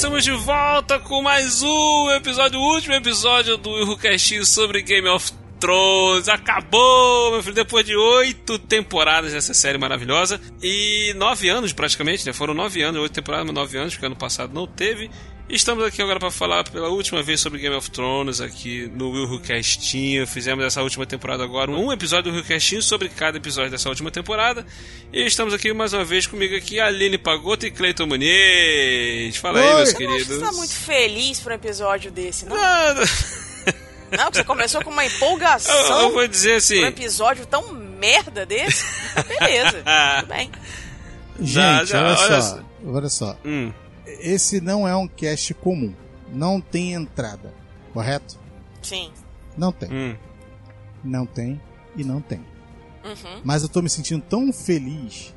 estamos de volta com mais um episódio, o último episódio do Irrucast sobre Game of Thrones. Acabou, meu filho, depois de oito temporadas dessa série maravilhosa. E nove anos, praticamente, né? Foram nove anos, oito temporadas, mas nove anos, porque ano passado não teve. Estamos aqui agora para falar pela última vez sobre Game of Thrones aqui no Will Who Castinho. Fizemos essa última temporada agora um episódio do Will Castinho sobre cada episódio dessa última temporada. E estamos aqui mais uma vez comigo aqui, Aline Pagoto e Cleiton Muniz. Fala Oi. aí, meus você queridos. Você está muito feliz por um episódio desse, não? Nada. Não, você começou com uma empolgação. Eu, eu vou dizer assim. Um episódio tão merda desse. Beleza, tudo bem. Gente, já, já, olha, olha, só. Olha só. Hum esse não é um cast comum. Não tem entrada, correto? Sim. Não tem. Hum. Não tem e não tem. Uhum. Mas eu tô me sentindo tão feliz,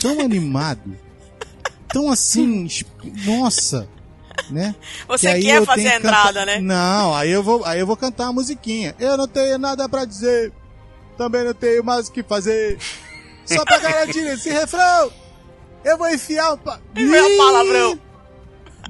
tão animado, tão assim, nossa, né? Você que quer fazer a entrada, cantar... né? Não, aí eu vou, aí eu vou cantar uma musiquinha. Eu não tenho nada para dizer. Também não tenho mais o que fazer. Só pra garantir esse refrão, eu vou enfiar o pa... Enfiar palavrão.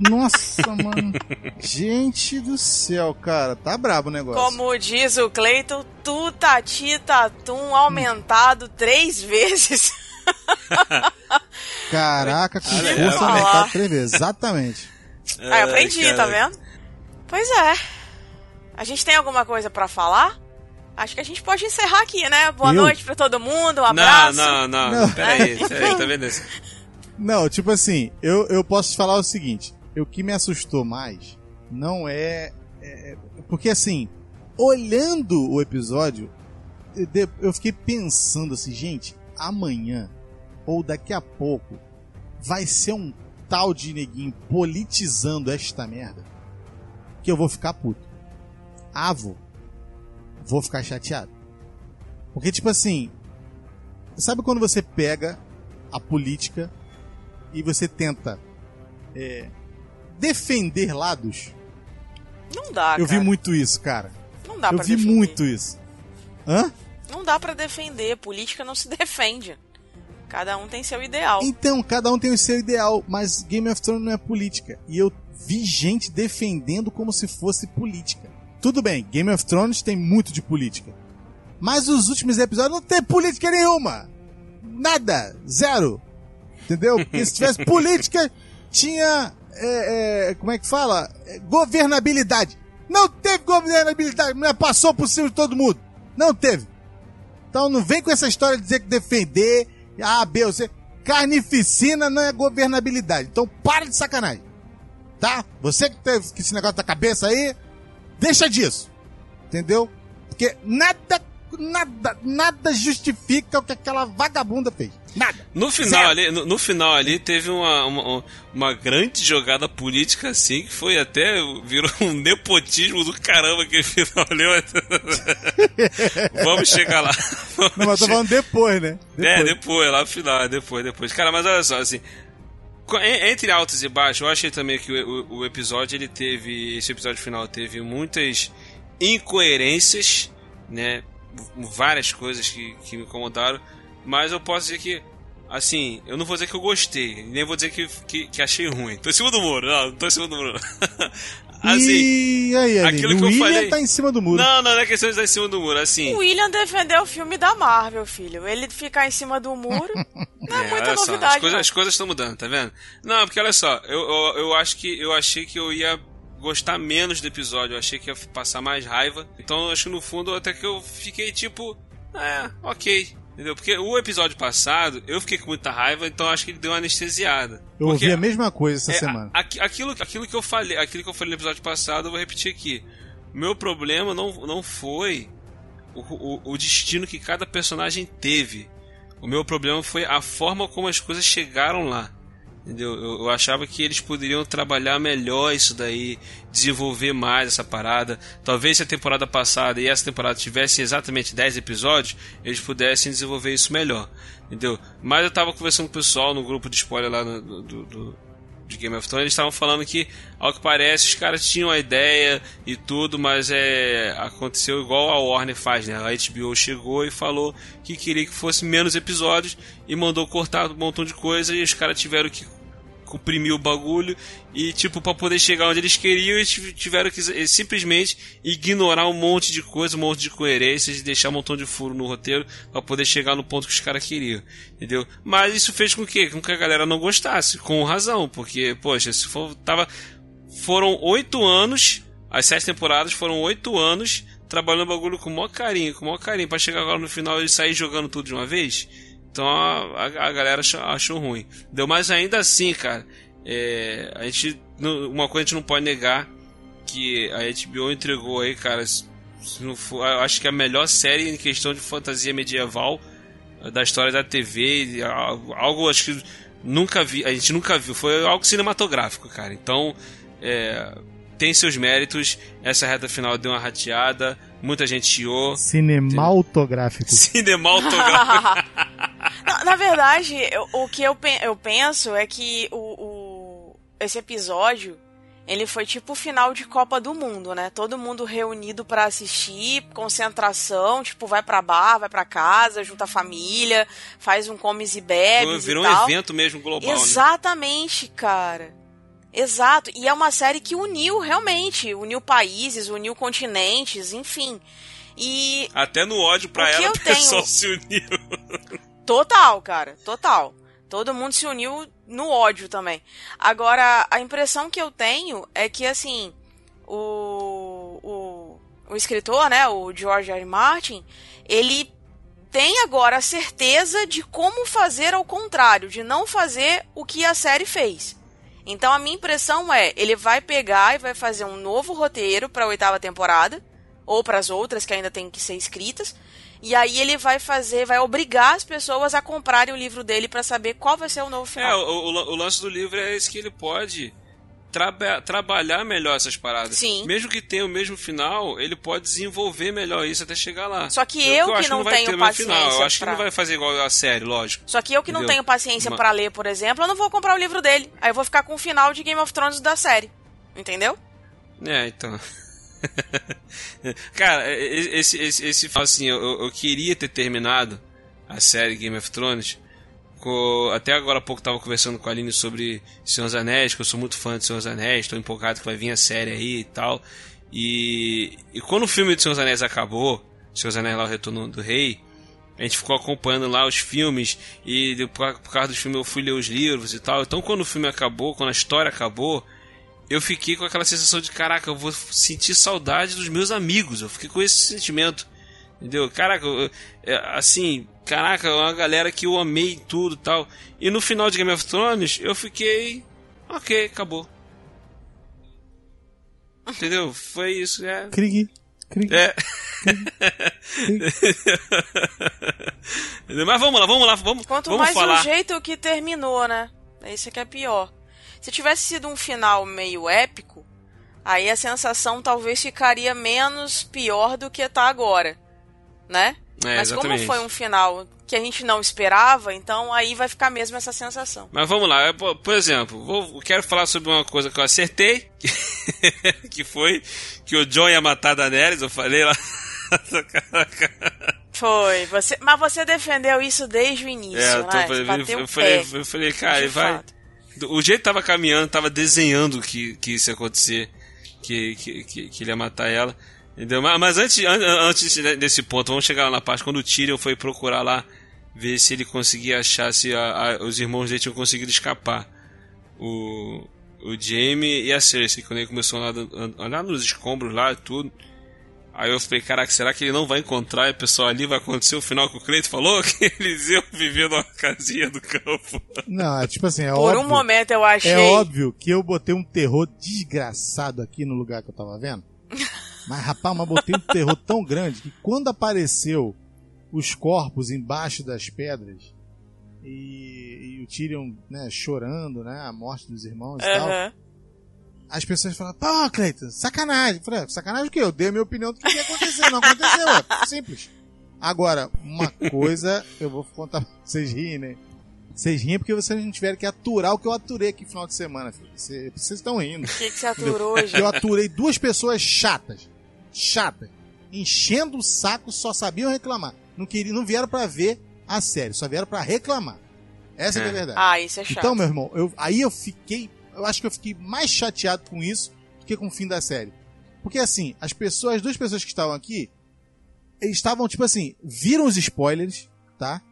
Nossa, mano. Gente do céu, cara. Tá brabo o negócio. Como diz o Cleiton, tu tati tatum aumentado três vezes. Caraca, com força aumentado três vezes. Exatamente. Ah, eu aprendi, tá vendo? Pois é. A gente tem alguma coisa para falar? Acho que a gente pode encerrar aqui, né? Boa eu? noite pra todo mundo, um abraço. Não, não, não. não. Peraí, peraí, tá vendo isso? Não, tipo assim, eu, eu posso te falar o seguinte o que me assustou mais não é, é, porque assim, olhando o episódio, eu fiquei pensando assim, gente, amanhã ou daqui a pouco vai ser um tal de neguinho politizando esta merda que eu vou ficar puto. Vou. Vou ficar chateado. Porque, tipo assim, sabe quando você pega a política e você tenta é, defender lados. Não dá, Eu vi muito isso, cara. Não dá Eu pra vi defender. muito isso. Hã? Não dá para defender. Política não se defende. Cada um tem seu ideal. Então, cada um tem o seu ideal, mas Game of Thrones não é política. E eu vi gente defendendo como se fosse política. Tudo bem, Game of Thrones tem muito de política. Mas os últimos episódios não tem política nenhuma. Nada. Zero. Entendeu? Porque se tivesse política, tinha é, é, como é que fala? É, governabilidade. Não teve governabilidade, mulher passou por cima de todo mundo. Não teve. Então não vem com essa história de dizer que defender A, B ou C. Carnificina não é governabilidade. Então para de sacanagem. Tá? Você que teve esse negócio da cabeça aí, deixa disso. Entendeu? Porque nada nada, nada justifica o que aquela vagabunda fez. Nada. No final ali, no, no, final ali teve uma, uma, uma, grande jogada política assim, que foi até virou um nepotismo do caramba aquele final ali. Vamos chegar lá. Vamos Não, mas tô falando depois, né? Depois. É, depois, lá no final, depois, depois. Cara, mas olha só, assim, entre altos e baixos, eu achei também que o, o, o, episódio ele teve. Esse episódio final teve muitas incoerências, né? várias coisas que, que me incomodaram, mas eu posso dizer que, assim, eu não vou dizer que eu gostei, nem vou dizer que, que, que achei ruim. Tô em cima do muro, não, não tô em cima do muro. assim, e aí, aquilo que o eu William falei... tá em cima do muro. Não, não, não é questão de estar em cima do muro, assim... O William defendeu o filme da Marvel, filho. Ele ficar em cima do muro não é, é muita novidade. Só, as, coisas, as coisas estão mudando, tá vendo? Não, porque olha só, eu, eu, eu acho que eu achei que eu ia gostar menos do episódio. Eu achei que ia passar mais raiva. Então, acho que no fundo, até que eu fiquei tipo, é, ok. Entendeu? Porque o episódio passado, eu fiquei com muita raiva, então acho que ele deu uma anestesiada. Eu ouvi a mesma coisa essa é, semana. A, aquilo, aquilo que eu falei, aquilo que eu falei no episódio passado, eu vou repetir aqui. Meu problema não, não foi o, o, o destino que cada personagem teve. O meu problema foi a forma como as coisas chegaram lá. Entendeu? Eu, eu, achava que eles poderiam trabalhar melhor isso daí, desenvolver mais essa parada. Talvez se a temporada passada e essa temporada tivessem exatamente 10 episódios, eles pudessem desenvolver isso melhor. Entendeu? Mas eu tava conversando com o pessoal no grupo de spoiler lá no, do, do, de Game of Thrones, eles estavam falando que, ao que parece, os caras tinham a ideia e tudo, mas é aconteceu igual a Warner faz, né? A HBO chegou e falou que queria que fosse menos episódios e mandou cortar um montão de coisa e os caras tiveram que comprimir o bagulho e, tipo, para poder chegar onde eles queriam, eles tiveram que simplesmente ignorar um monte de coisa, um monte de coerências deixar um montão de furo no roteiro para poder chegar no ponto que os caras queriam, entendeu? Mas isso fez com que, com que a galera não gostasse, com razão, porque, poxa, se for, tava, foram oito anos, as sete temporadas foram oito anos trabalhando o bagulho com o maior carinho, com o maior carinho, pra chegar agora no final e sair jogando tudo de uma vez. Então a, a, galera achou, achou, ruim. Deu, mas ainda assim, cara, é, a gente, uma coisa a gente não pode negar que a HBO entregou aí, cara, for, acho que a melhor série em questão de fantasia medieval eh, da história da TV, algo acho que nunca vi, a gente nunca viu, foi algo cinematográfico, cara. Então, é, tem seus méritos. Essa reta final deu uma rateada, muita gente chiou. Cinematográfico. Cinematográfico. na, na, verdade, eu, o que eu, eu penso é que o, o, esse episódio ele foi tipo o final de Copa do Mundo, né? Todo mundo reunido para assistir, concentração, tipo, vai pra bar, vai pra casa, junta a família, faz um comes e bebes Virou e um evento mesmo global, né? Exatamente, né? cara. Exato, e é uma série que uniu realmente, uniu países, uniu continentes, enfim. E até no ódio para ela o pessoal tenho... se uniu. Total, cara, total. Todo mundo se uniu no ódio também. Agora, a impressão que eu tenho é que assim, o o, o escritor, né, o George R. R. Martin, ele tem agora a certeza de como fazer ao contrário, de não fazer o que a série fez. Então a minha impressão é, ele vai pegar e vai fazer um novo roteiro para a oitava temporada ou para as outras que ainda têm que ser escritas. E aí ele vai fazer, vai obrigar as pessoas a comprarem o livro dele para saber qual vai ser o novo final. É, o, o, o, lance do livro é esse que ele pode traba trabalhar melhor essas paradas. Sim. Mesmo que tenha o mesmo final, ele pode desenvolver melhor isso até chegar lá. Só que eu, eu que não, que não tenho paciência. Final. Eu acho pra... que não vai fazer igual a série, lógico. Só que eu que Entendeu? não tenho paciência Uma... para ler, por exemplo, eu não vou comprar o livro dele. Aí eu vou ficar com o final de Game of Thrones da série. Entendeu? É, então. Cara, esse, esse, esse assim, eu, eu queria ter terminado a série Game of Thrones até agora há pouco estava conversando com a Aline sobre Senhor dos Anéis, que eu sou muito fã de Senhor dos Anéis, estou empolgado que vai vir a série aí e tal. E, e quando o filme de Senhor dos Anéis acabou, Senhor dos Anéis lá, o Retorno do Rei, a gente ficou acompanhando lá os filmes e por, por causa dos filmes eu fui ler os livros e tal. Então quando o filme acabou, quando a história acabou, eu fiquei com aquela sensação de caraca, eu vou sentir saudade dos meus amigos. Eu fiquei com esse sentimento. Entendeu? Caraca, é, assim, caraca, uma galera que eu amei tudo tal. E no final de Game of Thrones, eu fiquei. Ok, acabou. Entendeu? Foi isso, é. Krieg. Krieg. É. Mas vamos lá, vamos lá, vamos, Quanto vamos mais falar. o jeito que terminou, né? Isso que é pior. Se tivesse sido um final meio épico, aí a sensação talvez ficaria menos pior do que tá agora né? É, Mas exatamente. como foi um final que a gente não esperava, então aí vai ficar mesmo essa sensação. Mas vamos lá, eu, por exemplo, vou, quero falar sobre uma coisa que eu acertei, que foi que o John ia matar a Daenerys, eu falei lá. Foi, você, mas você defendeu isso desde o início, é, eu, tô, né? eu, eu, falei, eu falei, cara, ele vai. O jeito que tava caminhando, tava desenhando que, que isso ia acontecer, que, que, que, que ele ia matar ela. Entendeu? Mas antes, antes desse ponto, vamos chegar lá na parte quando o Tyrion foi procurar lá ver se ele conseguia achar se a, a, os irmãos dele tinham conseguido escapar. O, o Jaime e a Cersei, quando ele começou a olhar nos escombros lá e tudo. Aí eu falei, caraca, será que ele não vai encontrar e o pessoal ali vai acontecer o final que o Cleito falou? Que eles iam viver numa casinha do campo. Não, é tipo assim, é Por óbvio. um momento eu achei. É óbvio que eu botei um terror desgraçado aqui no lugar que eu tava vendo. Mas, rapaz, mas botei um terror tão grande que quando apareceu os corpos embaixo das pedras e, e o Tyrion né, chorando, né, a morte dos irmãos e tal, as pessoas falaram, pô, Cleiton, sacanagem. Eu falei, é, sacanagem o quê? Eu dei a minha opinião do que ia acontecer, não aconteceu, é simples. Agora, uma coisa, eu vou contar pra vocês rirem, né? Vocês riem porque vocês não tiveram que aturar o que eu aturei aqui no final de semana, filho. Vocês estão rindo. O que, que você aturou, gente? Eu aturei duas pessoas chatas chata, enchendo o saco, só sabiam reclamar. Não queriam, não vieram para ver a série, só vieram para reclamar. Essa é, é, é a verdade. Ah, isso é chato. Então, meu irmão, eu, aí eu fiquei. Eu acho que eu fiquei mais chateado com isso do que com o fim da série. Porque assim, as pessoas, as duas pessoas que estavam aqui, eles estavam, tipo assim, viram os spoilers, tá?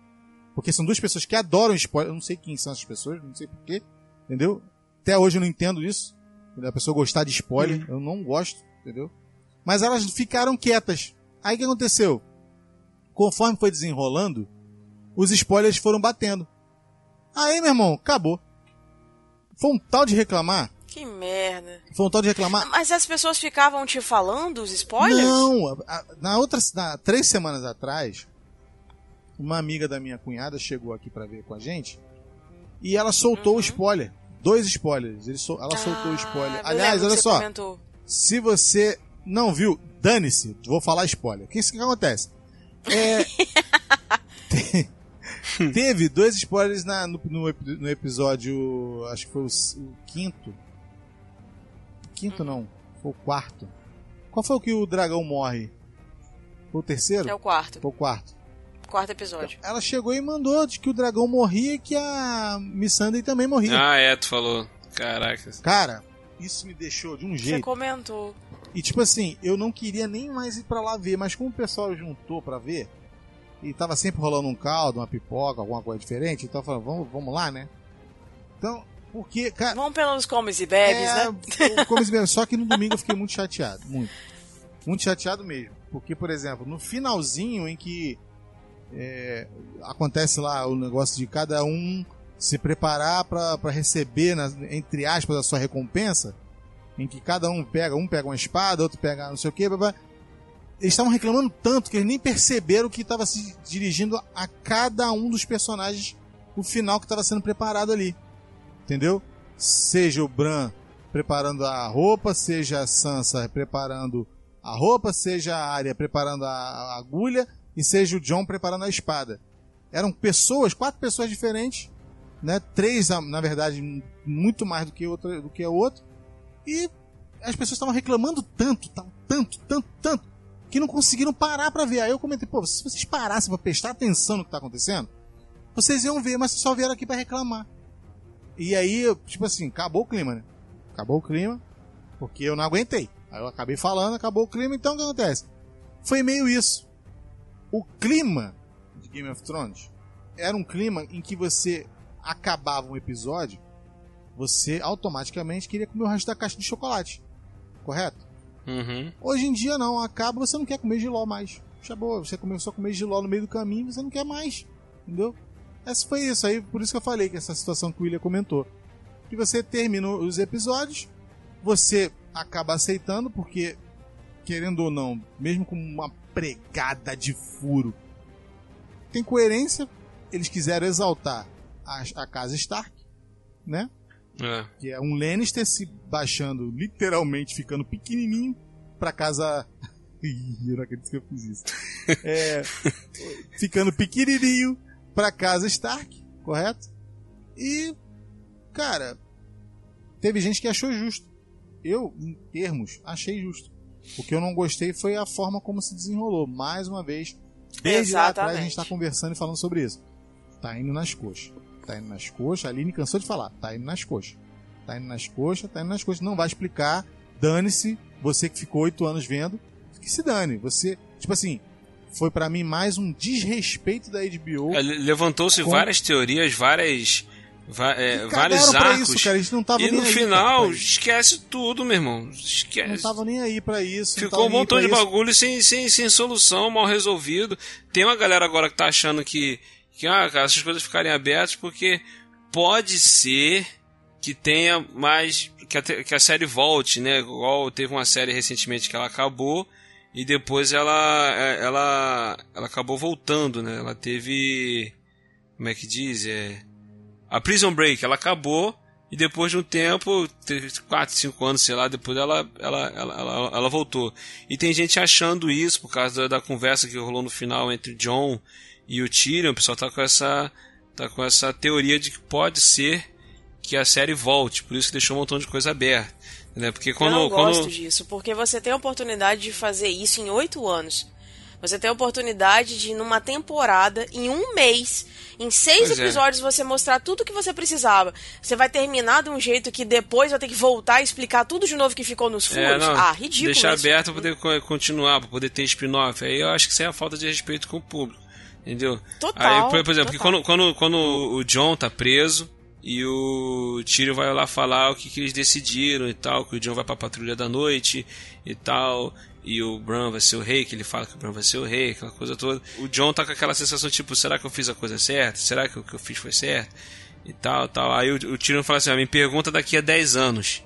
Porque são duas pessoas que adoram spoilers. Eu não sei quem são essas pessoas, não sei porquê, entendeu? Até hoje eu não entendo isso. A pessoa gostar de spoiler, uhum. eu não gosto, entendeu? Mas elas ficaram quietas. Aí o que aconteceu? Conforme foi desenrolando, os spoilers foram batendo. Aí, meu irmão, acabou. Foi um tal de reclamar. Que merda. Foi um tal de reclamar. Mas as pessoas ficavam te falando os spoilers? Não, na outra, na, três semanas atrás, uma amiga da minha cunhada chegou aqui para ver com a gente e ela soltou o uhum. spoiler. Dois spoilers. Ela ah, soltou o spoiler. Aliás, olha só. Comentou. Se você não viu, dane-se, vou falar spoiler. O que, que acontece? É, teve dois spoilers na, no, no, no, episódio. Acho que foi o, o quinto. Quinto não, foi o quarto. Qual foi o que o dragão morre? Foi o terceiro? É o quarto. Foi o quarto. Quarto episódio. Ela chegou e mandou de que o dragão morria e que a Missandei também morria. Ah, é, tu falou. Caraca. Cara, isso me deixou de um jeito. Você comentou. E tipo assim, eu não queria nem mais ir para lá ver, mas como o pessoal juntou para ver, e tava sempre rolando um caldo, uma pipoca, alguma coisa diferente, então eu falei, vamos, vamos lá, né? Então, porque, cara. Vamos pelos comes e bebes, é, né? Comes e bebes. Só que no domingo eu fiquei muito chateado, muito. Muito chateado mesmo. Porque, por exemplo, no finalzinho em que é, acontece lá o negócio de cada um se preparar para receber, entre aspas, a sua recompensa, em que cada um pega, um pega uma espada, outro pega não sei o que, eles estavam reclamando tanto que eles nem perceberam que estava se dirigindo a cada um dos personagens o final que estava sendo preparado ali. Entendeu? Seja o Bran preparando a roupa, seja a Sansa preparando a roupa, seja a Arya preparando a agulha e seja o John preparando a espada. Eram pessoas, quatro pessoas diferentes, né? Três, na verdade, muito mais do que outra, do que e as pessoas estavam reclamando tanto, tanto, tanto, tanto, que não conseguiram parar para ver. Aí eu comentei, pô, se vocês parassem pra prestar atenção no que tá acontecendo, vocês iam ver, mas só vieram aqui para reclamar. E aí, tipo assim, acabou o clima, né? Acabou o clima, porque eu não aguentei. Aí eu acabei falando, acabou o clima, então o que acontece? Foi meio isso. O clima de Game of Thrones era um clima em que você acabava um episódio você automaticamente queria comer o resto da caixa de chocolate. Correto? Uhum. Hoje em dia não, acaba, você não quer comer giló mais. Acabou, você começou a comer giló no meio do caminho, você não quer mais. Entendeu? Essa foi isso aí, por isso que eu falei que essa situação que o William comentou. Que você termina os episódios, você acaba aceitando, porque, querendo ou não, mesmo com uma pregada de furo, tem coerência. Eles quiseram exaltar a, a casa Stark, né? É. Que é um Lannister se baixando, literalmente ficando pequenininho pra casa. eu não acredito que eu fiz isso. É, ficando pequenininho pra casa Stark, correto? E, cara, teve gente que achou justo. Eu, em termos, achei justo. O que eu não gostei foi a forma como se desenrolou. Mais uma vez, desde Exatamente. lá atrás a gente tá conversando e falando sobre isso. Tá indo nas coxas. Tá indo nas coxas. A Aline cansou de falar. Tá indo nas coxas. Tá indo nas coxas, tá indo nas coxas. Não vai explicar. Dane-se. Você que ficou oito anos vendo. Que se dane. Você, tipo assim, foi para mim mais um desrespeito da HBO. É, Levantou-se com... várias teorias, várias. É, vários arcos. Isso, cara. Não e no final, esquece tudo, meu irmão. Esquece. Não tava nem aí para isso. Ficou um montão de isso. bagulho sem, sem, sem solução, mal resolvido. Tem uma galera agora que tá achando que que ah, cara, essas coisas ficarem abertas porque pode ser que tenha mais que a, que a série volte, né? Igual teve uma série recentemente que ela acabou e depois ela é, ela ela acabou voltando, né? Ela teve como é que diz, é a Prison Break, ela acabou e depois de um tempo, 4, 5 anos, sei lá, depois ela, ela, ela, ela, ela voltou. E tem gente achando isso por causa da, da conversa que rolou no final entre John e o Tyrion, o pessoal tá com essa tá com essa teoria de que pode ser que a série volte, por isso que deixou um montão de coisa aberta, né? Porque quando eu não quando... gosto disso, porque você tem a oportunidade de fazer isso em oito anos. Você tem a oportunidade de, numa temporada, em um mês, em seis Pois é. episódios, você mostrar tudo o que você precisava. Você vai terminar de um jeito que depois vai ter que voltar e explicar tudo de novo que ficou nos furos. É, não, ah, ridículo. Deixar isso. aberto pra poder co- continuar, pra poder ter spin-off. Aí eu acho que isso é a falta de respeito com o público. Entendeu? Total, Aí, por, por exemplo, total. quando, quando, quando o John tá preso e o Tyrion vai lá falar o que, que eles decidiram e tal, que o John vai pra patrulha da noite e tal, e o Bran vai ser o rei, que ele fala que o Bran vai ser o rei, aquela coisa toda. O John tá com aquela sensação tipo, será que eu fiz a coisa certa? Será que o que eu fiz foi certo? E tal, tal. Aí o, o Tyrion fala assim, ah, me pergunta daqui a 10 anos.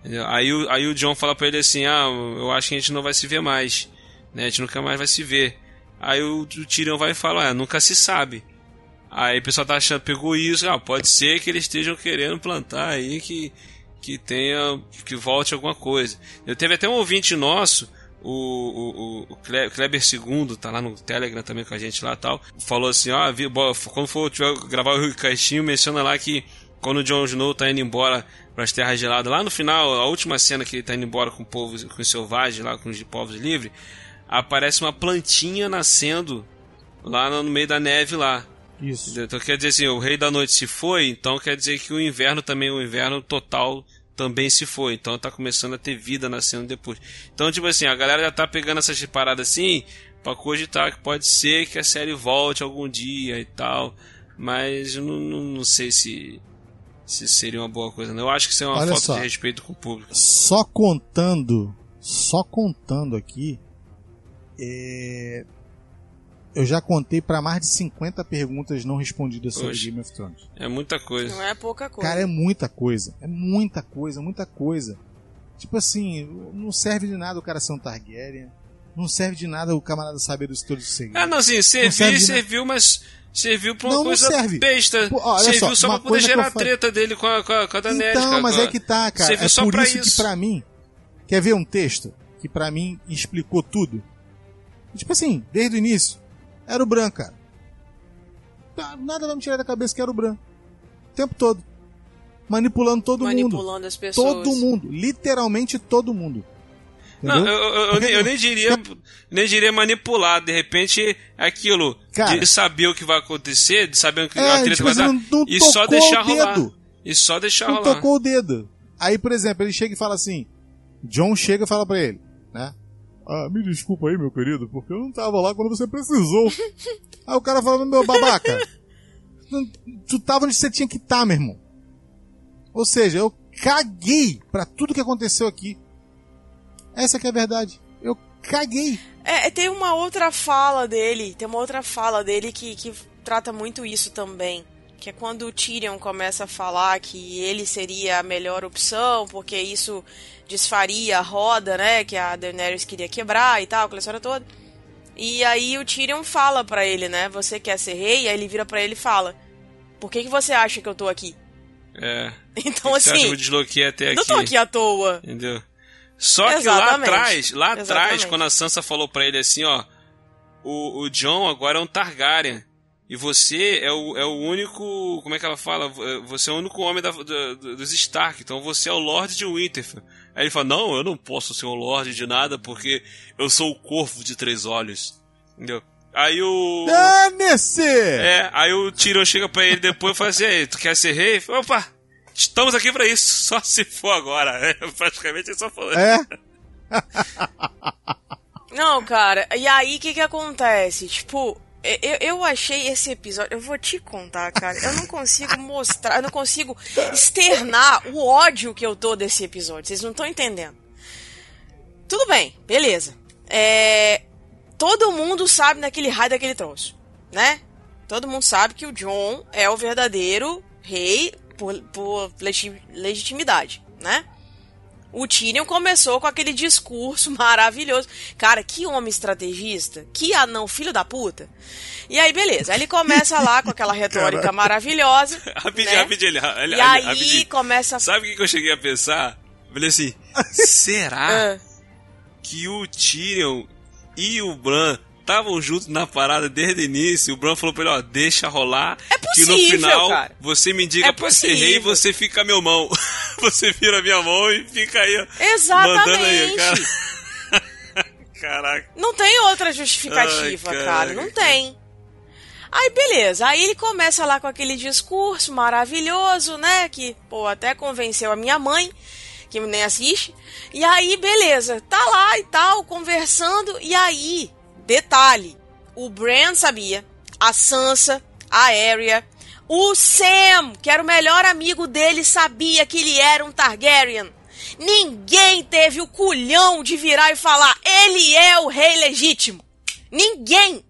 Entendeu? Aí, o, aí o John fala pra ele assim: Ah, eu acho que a gente não vai se ver mais. Né? A gente nunca mais vai se ver. Aí o, o vai e fala: ah, nunca se sabe. Aí o pessoal tá achando, pegou isso, ah, pode ser que eles estejam querendo plantar aí que, que tenha, que volte alguma coisa. Eu teve até um ouvinte nosso, o, o, o- Kleber II, tá lá no Telegram também com a gente lá tal, falou assim, ó, bo- quando for tiver gravar o Caixinho, menciona lá que quando o Jon Snow tá indo embora para as terras geladas, lá no final, a última cena que ele tá indo embora com o povo, com os selvagens, lá com os povos livres, aparece uma plantinha nascendo lá no meio da neve lá. Isso. Então quer dizer assim, o rei da noite se foi, então quer dizer que o inverno também, o inverno total também se foi. Então tá começando a ter vida nascendo depois. Então, tipo assim, a galera já tá pegando essas paradas assim pra cogitar que pode ser que a série volte algum dia e tal. Mas eu não, não, não sei se, se seria uma boa coisa. Não. Eu acho que isso é uma Olha falta só. de respeito com o público. Só contando, só contando aqui, é, eu já contei pra mais de 50 perguntas não respondidas sobre Oxe. Game of Thrones. É muita coisa. Não é pouca coisa. Cara, é muita coisa. É muita coisa, muita coisa. Tipo assim, não serve de nada o cara ser um Targaryen. Não serve de nada o camarada saber dos todos os segredos. Ah, não, assim, serve serviu, de serviu, mas serviu pra uma Não, não coisa serve. besta. Pô, olha serviu só, só, uma pra poder gerar fa- treta dele com a, com a, com a Daenerys. Então, cara, mas com a- é que tá, cara. Serviu É só por pra isso, isso. que pra mim. Quer ver um texto que pra mim explicou tudo? Tipo assim, desde o início, era o Bran, cara. Tá, Nada vai me tirar da cabeça que era o Bran. O tempo todo. Manipulando todo mundo. Manipulando as pessoas. Todo mundo. Literalmente todo mundo. Não, Entendeu? eu, eu- eu nem, eu nem diria, nem diria manipular. De repente, é aquilo Cara. de saber o que vai acontecer, de saber o que É, a treta tipo vai assim, dar, não- não e só deixar o rolar. dedo. E só deixar não rolar. tocou o dedo. Aí, por exemplo, ele chega e fala assim: John chega e fala pra ele, né? Ah, me desculpa aí, meu querido, porque eu não tava lá quando você precisou. aí o cara fala, meu babaca, tu tava onde você tinha que estar, meu irmão. Ou seja, eu caguei pra tudo que aconteceu aqui. Essa que é a verdade. Eu caguei. É, tem uma outra fala dele, tem uma outra fala dele que, que trata muito isso também. Que é quando o Tyrion começa a falar que ele seria a melhor opção, porque isso desfaria a roda, né? Que a Daenerys queria quebrar e tal, aquela história toda. E aí o Tyrion fala pra ele, né? Você quer ser rei? Aí ele vira pra ele e fala: Por que, que você acha que eu tô aqui? É. Então, Você acha que assim, eu me desloquei até não aqui? tô aqui à toa. Entendeu? Só que lá Exatamente. atrás, lá atrás, Exatamente. quando a Sansa falou pra ele assim, ó, o, o John agora é um Targaryen. E você é o, é o único. Como é que ela fala? Você é o único homem da- da- dos Stark. Então você é o Lorde de Winterfell. Aí ele fala: Não, eu não posso ser o Lorde de nada porque eu sou o Corvo de Três Olhos. Entendeu? Aí o. Dane-se! É, aí o Tyrion chega pra ele depois e fala assim: "Ei, tu quer ser rei? Opa! Estamos aqui pra isso, só se for agora. É, praticamente ele só falou. É? Não, cara, e aí o que que acontece? Tipo, eu, eu achei esse episódio. Eu vou te contar, cara. Eu não consigo mostrar, eu não consigo externar o ódio que eu tô desse episódio. Vocês não estão entendendo. Tudo bem, beleza. É, todo mundo sabe daquele raio daquele troço, né? Todo mundo sabe que o John é o verdadeiro rei por, por legi- legitimidade, né? O Tyrion começou com aquele discurso maravilhoso. Cara, que homem estrategista. Que anão, filho da puta. E aí, beleza. Aí ele começa lá com aquela retórica maravilhosa. Rapidinho, né? rapidinho, ele- ele- E aí rapidinho. começa a... Sabe o que que eu cheguei a pensar? Eu falei assim: será Ah, que o Tyrion e o Bran estavam juntos na parada desde o início? O Bran falou pra ele: Ó, deixa rolar. É que no possível, final cara. você me indica É pra ser rei e possível. você fica meu mão. você vira minha mão e fica aí, ó. Mandando aí, Exatamente. cara. Caraca. Não tem outra justificativa, Ai, cara. Não tem. Aí, beleza. Aí ele começa lá com aquele discurso maravilhoso, né? Que, pô, até convenceu a minha mãe, que nem assiste. E aí, beleza. Tá lá e tal, conversando. E aí, detalhe: o Bran sabia, a Sansa, a Arya, o Sam, que era o melhor amigo dele, sabia que ele era um Targaryen. Ninguém teve o culhão de virar e falar: ele é o rei legítimo. Ninguém.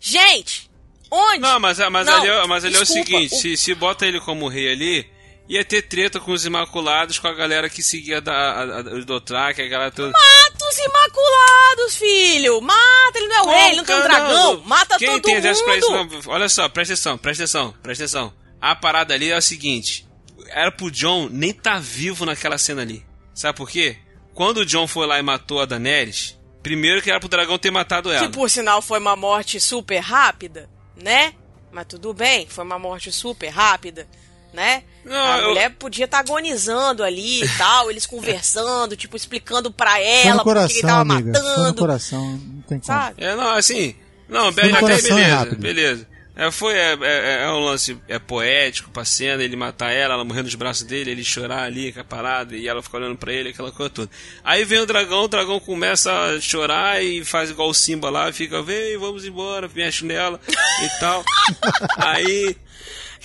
Gente, onde? Não, mas, mas Não, ali, é- mas ali é o desculpa, seguinte: o- se, se bota ele como rei ali, ia ter treta com os Imaculados, com a galera que seguia da, a, a, os Dothraki, a galera toda. Mata os imaculados, filho! Mata, ele não é o rei, ele não tem um dragão. Mata Quem todo tem exército pra isso? mundo. Não, olha só, presta atenção, presta atenção, presta atenção. A parada ali é o seguinte: era pro John nem tá vivo naquela cena ali. Sabe por quê? Quando o John foi lá e matou a Daenerys, primeiro que era pro dragão ter matado ela. Que por sinal foi uma morte super rápida, né? Mas tudo bem, foi uma morte super rápida, né? Não, a eu- mulher podia estar agonizando ali e tal, eles conversando, tipo, explicando pra ela no por que ele coração, tava amiga. Matando, coração. Não tem como. sabe? É, não, assim. Não, no até coração beleza, rápido. beleza. É, foi, é, é, é um lance é poético pra cena, ele matar ela, ela morrer nos braços dele, ele chorar ali com a parada, e ela ficar olhando pra ele, aquela coisa toda. Aí vem o dragão, o dragão começa a chorar e faz igual o Simba lá, fica, vem, vamos embora, mexe nela e tal. Aí,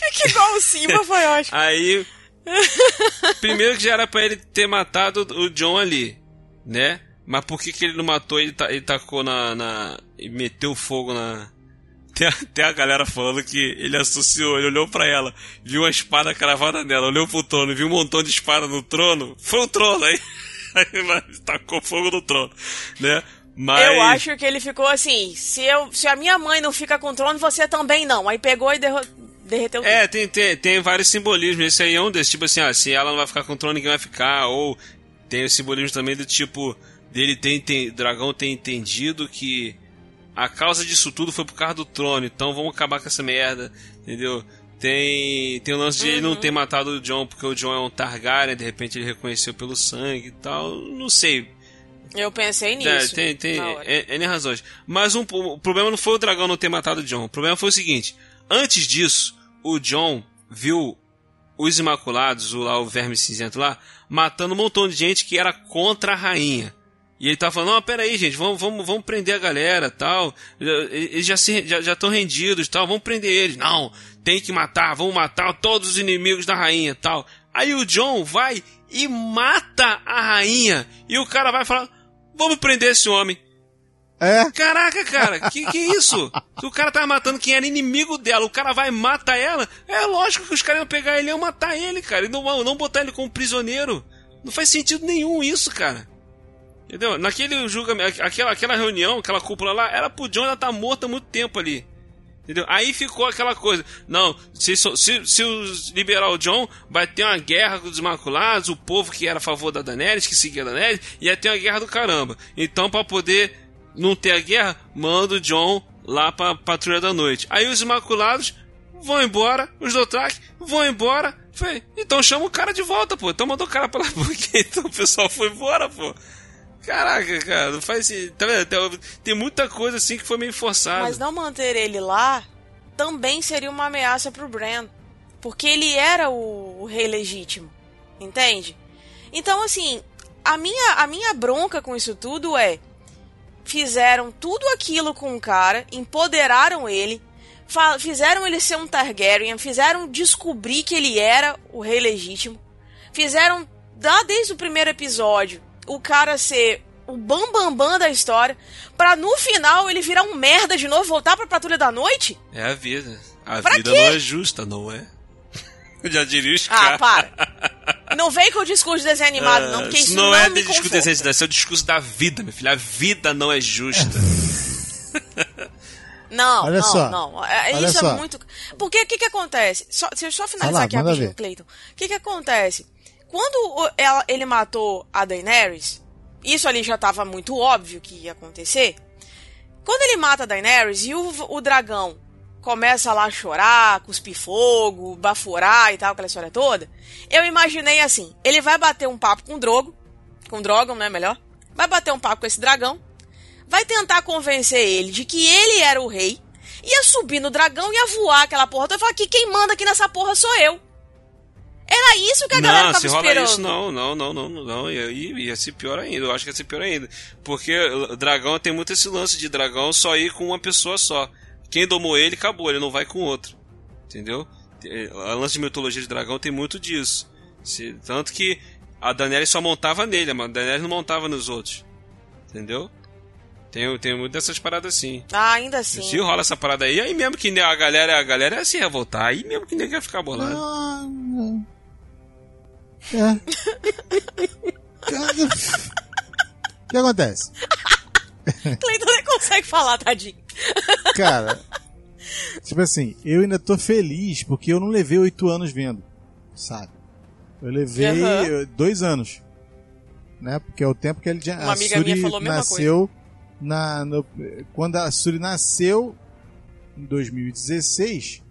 Fica igual o Simba, foi ótimo. aí, primeiro que já era pra ele ter matado o John ali, né? Mas por que, que ele não matou? Ele, ele tacou na, na. e meteu fogo na. Tem a, tem a galera falando que ele associou, ele olhou pra ela, viu uma espada cravada nela, olhou pro trono, viu um montão de espada no trono, foi o trono aí. Aí tacou fogo no trono, né? Mas. Eu acho que ele ficou assim, se, eu, se a minha mãe não fica com o trono, você também não. Aí pegou e derro- derreteu tudo. É, tem, tem, tem vários simbolismos. Esse aí é um desses. Tipo assim, ah, se ela não vai ficar com o trono, ninguém vai ficar. Ou tem o simbolismo também do tipo, dele enten- o dragão ter entendido que a causa disso tudo foi por causa do trono. Então vamos acabar com essa merda, entendeu? Tem, tem o lance de ele não ter matado o John porque o John é um Targaryen, de repente ele reconheceu pelo sangue e tal. Não sei, Eu pensei é, nisso. tem, tem é- N razões. Mas um, o problema não foi o dragão não ter matado o John. O problema foi o seguinte: antes disso, o John viu os Imaculados, o, lá, o Verme Cinzento lá, matando um montão de gente que era contra a rainha. E ele tava falando, não, peraí, gente, vamos, vamos, vamos prender a galera tal. Eles já estão já, já rendidos tal, vamos prender eles. Não, tem que matar, vamos matar todos os inimigos da rainha tal. Aí o John vai e mata a rainha. E o cara vai falar, vamos prender esse homem. É? Caraca, cara, que que é isso? Se o cara tava matando quem era inimigo dela, o cara vai e mata ela, é lógico que os caras iam pegar ele e iam matar ele, cara. E não, não botar ele como prisioneiro. Não faz sentido nenhum isso, cara. Entendeu? Naquele julgamento, aquela, aquela reunião, aquela cúpula lá, era pro John já tá morto há muito tempo ali. Entendeu? Aí ficou aquela coisa. Não, se, se, se os liberar o John, vai ter uma guerra com os Imaculados, o povo que era a favor da Daenerys, que seguia a Daenerys, ia ter uma guerra do caramba. Então, pra poder não ter a guerra, manda o John lá pra Patrulha da Noite. Aí os Imaculados vão embora, os Dothraki vão embora. Falei, então chama o cara de volta, pô. Então mandou o cara pra lá, porque então o pessoal foi embora, pô. Caraca, cara, não faz sentido. Tá vendo? Tem muita coisa assim que foi meio forçada. Mas não manter ele lá também seria uma ameaça pro Bran. Porque ele era o, o rei legítimo. Entende? Então, assim, a minha, a minha bronca com isso tudo é. Fizeram tudo aquilo com o cara, empoderaram ele, fizeram ele ser um Targaryen, fizeram descobrir que ele era o rei legítimo, fizeram, lá desde o primeiro episódio, o cara ser o bambambam bam, bam da história, pra no final ele virar um merda de novo, voltar pra Patrulha da Noite? É a vida. A Pra vida quê? não é justa, não é? Eu já diria os Ah, para. Não vem com o discurso de desenho animado, não, porque isso isso não, não, é me discurso conforta. decente, isso é o discurso da vida, meu filho. A vida não é justa. Não, Olha não, só. não. É, Olha isso só. é muito. Porque o que, que acontece? Só, deixa eu só finalizar lá, aqui rapidinho, ver. Cleiton. O que, que acontece? Quando ela- ele matou a Daenerys, isso ali já tava muito óbvio que ia acontecer. Quando ele mata a Daenerys e o, o dragão começa lá a chorar, cuspir fogo, baforar e tal, aquela história toda, eu imaginei assim: ele vai bater um papo com o Drogo, com o Drogon, né? Melhor. Vai bater um papo com esse dragão. vai tentar convencer ele de que ele era o rei, ia subir no dragão, ia voar aquela porra. Então falar que quem manda aqui nessa porra sou eu. Era isso que a galera não, tava se rola esperando. isso, não, não, não, não, não. Ia, ia, ia ser pior ainda. Eu acho que ia ser pior ainda. Porque o dragão tem muito esse lance de dragão só ir com uma pessoa só. Quem domou ele, acabou, ele não vai com outro. Entendeu? A lance de mitologia de dragão tem muito disso. Se- tanto que a Daenerys só montava nele, mas a Daenerys não montava nos outros. Entendeu? Tem, tem muito dessas paradas assim. Ah, ainda assim. Se rola essa parada aí, aí mesmo que a galera, a galera ia se revoltar, aí mesmo que ninguém ia ficar bolado. Ah, é. É. Cara, O que acontece? Cleiton nem consegue falar, tadinho. Cara, tipo assim, eu ainda tô feliz porque eu não levei oito anos vendo, sabe? Eu levei eh, dois anos, né? Porque é o tempo que ele já, Uma amiga Suri minha falou a mesma nasceu na no- quando a Suri nasceu em 2016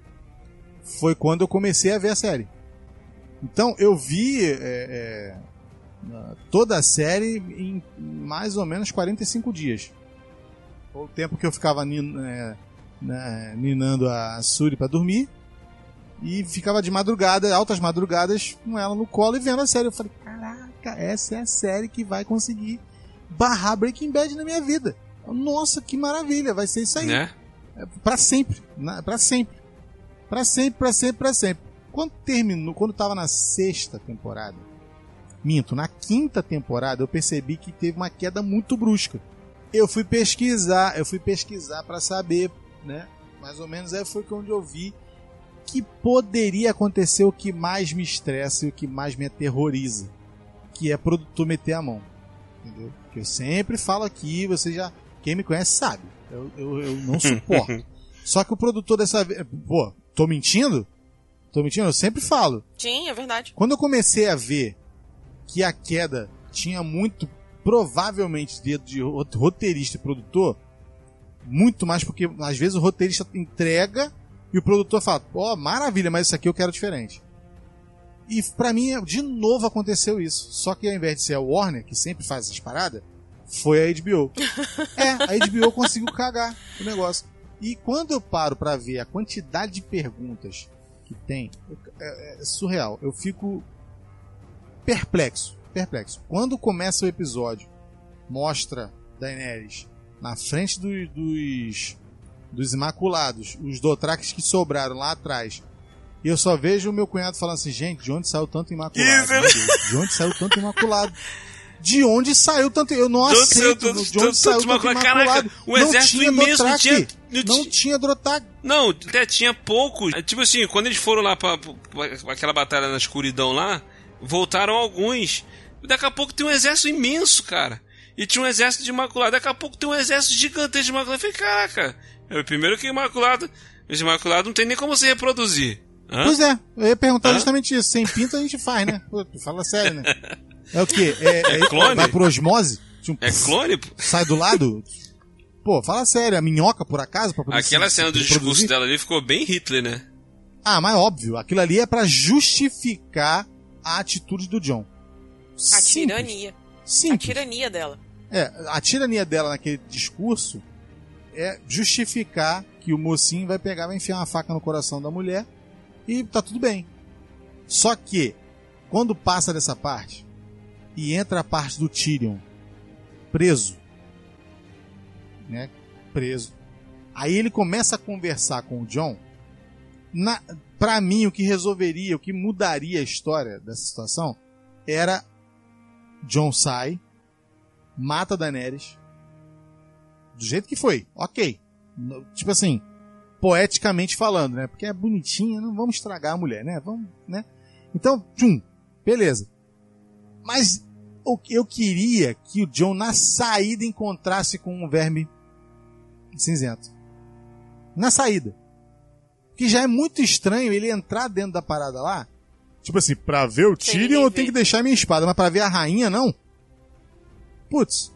foi quando eu comecei a ver a série. Então eu vi é, é, toda a série em mais ou menos 45 dias. Foi o tempo que eu ficava nin- é, né, ninando a Suri pra dormir. E ficava de madrugada, altas madrugadas, com ela no colo e vendo a série. Eu falei, caraca, essa é a série que vai conseguir barrar Breaking Bad na minha vida. Nossa, que maravilha, vai ser isso aí. Né? É, Pra sempre, na, pra sempre. Pra sempre, pra sempre, pra sempre. Quando terminou, quando tava na sexta temporada, minto, na quinta temporada, eu percebi que teve uma queda muito brusca. Eu fui pesquisar, eu fui pesquisar pra saber, né? Mais ou menos aí foi onde eu vi que poderia acontecer o que mais me estressa e o que mais me aterroriza, que é produtor meter a mão. Entendeu? Que eu sempre falo aqui, você já, quem me conhece sabe. Eu, eu, eu não suporto. Só que o produtor dessa vez, pô, tô mentindo? Tô mentindo? Eu sempre falo. Sim, é verdade. Quando eu comecei a ver que a queda tinha muito, provavelmente, dedo de ro- roteirista e produtor, muito mais porque às vezes o roteirista entrega e o produtor fala: Ó, maravilha, mas isso aqui eu quero diferente. E pra mim, de novo aconteceu isso. Só que ao invés de ser a Warner, que sempre faz essas paradas, foi a HBO. é, a HBO conseguiu cagar o negócio. E quando eu paro pra ver a quantidade de perguntas que tem, é, é surreal. Eu fico perplexo, perplexo. Quando começa o episódio, mostra Daenerys na frente do- dos dos Imaculados, os Dothraques que sobraram lá atrás. E eu só vejo o meu cunhado falando assim, gente, de onde saiu tanto Imaculado? Deus, de onde saiu tanto Imaculado? De onde saiu tanto? Eu não De onde saiu aceito. de onde tanto- saiu tanto Imaculado? Um exército tinha imenso, não tinha- não Não tinha- Dothraki. Não, até tinha poucos. Tipo assim, quando eles foram lá pra, pra- pra aquela batalha na escuridão lá, voltaram alguns. Daqui a pouco tem um exército imenso, cara. E tinha um exército de Imaculado. Daqui a pouco tem um exército gigantesco de Imaculado. Eu falei, caraca. É, primeiro que Imaculado. Os Imaculados não tem nem como se reproduzir. Hã? Pois é, eu ia perguntar Hã? justamente isso. Sem pinto a gente faz, né? Pô, fala sério, né? É o quê? É, É clone? Vai por osmose? Tipo, É clone? Sai do lado? Pô, fala sério, a minhoca por acaso? Pra poder Aquela se- cena do discurso dela ali ficou bem Hitler, né? Ah, mas óbvio, aquilo ali é pra justificar a atitude do John. A Simples. tirania. A Simples. tirania dela. É, a tirania dela naquele discurso é justificar que o mocinho vai pegar, vai enfiar uma faca no coração da mulher e tá tudo bem. Só que, quando passa dessa parte e entra a parte do Tyrion preso, né? Preso. Aí ele começa a conversar com o John. Na, pra mim, o que resolveria, o que mudaria a história dessa situação era John sai, mata Daenerys. Do jeito que foi, ok. Tipo assim, poeticamente falando, né? Porque é bonitinha, não vamos estragar a mulher, né? Vamos, né? Então, tchum, beleza. Mas eu queria que o John na saída encontrasse com um verme cinzento. Na saída. Que já é muito estranho ele entrar dentro da parada lá. Tipo assim, pra ver o Sem Tyrion eu tenho que deixar minha espada, mas pra ver a rainha não. Putz.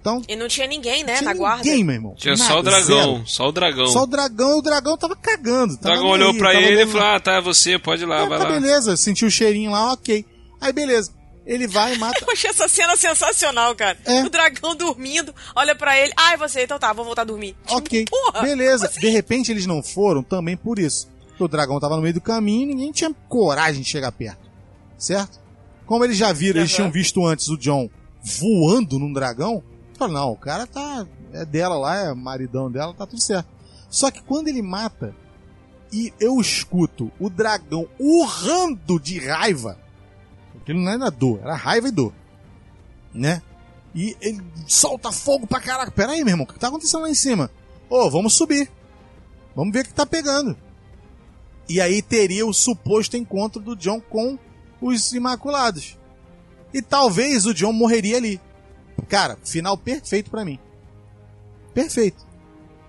Então, E não tinha ninguém, né, tinha na guarda. ninguém, meu irmão. Tinha Nada, só o dragão. zero. Só o dragão. Só o dragão, e o dragão tava cagando. O tava dragão nem olhou aí, pra ele e falou: Ah, tá, é você, pode ir lá, ah, vai tá lá. beleza, sentiu o cheirinho lá, ok. Aí beleza. Ele vai e mata. Eu achei essa cena sensacional, cara. É. O dragão dormindo, olha pra ele. Ai, você, então tá, vou voltar a dormir. Tipo, Ok, porra, beleza. assim? De repente eles não foram também por isso. Porque o dragão tava no meio do caminho e ninguém tinha coragem de chegar perto. Certo? Como eles já viram, eles tinham visto antes o John voando num dragão, falaram, não, o cara tá. É dela lá, é maridão dela, tá tudo certo. Só que quando ele mata e eu escuto o dragão urrando de raiva, aquilo não era dor, era raiva e dor, né? E ele solta fogo pra caraca. Pera aí, meu irmão, o que tá acontecendo lá em cima? Ô, vamos subir. Vamos ver o que tá pegando. E aí teria o suposto encontro do John com os Imaculados. E talvez o John morreria ali. Cara, final perfeito pra mim. Perfeito.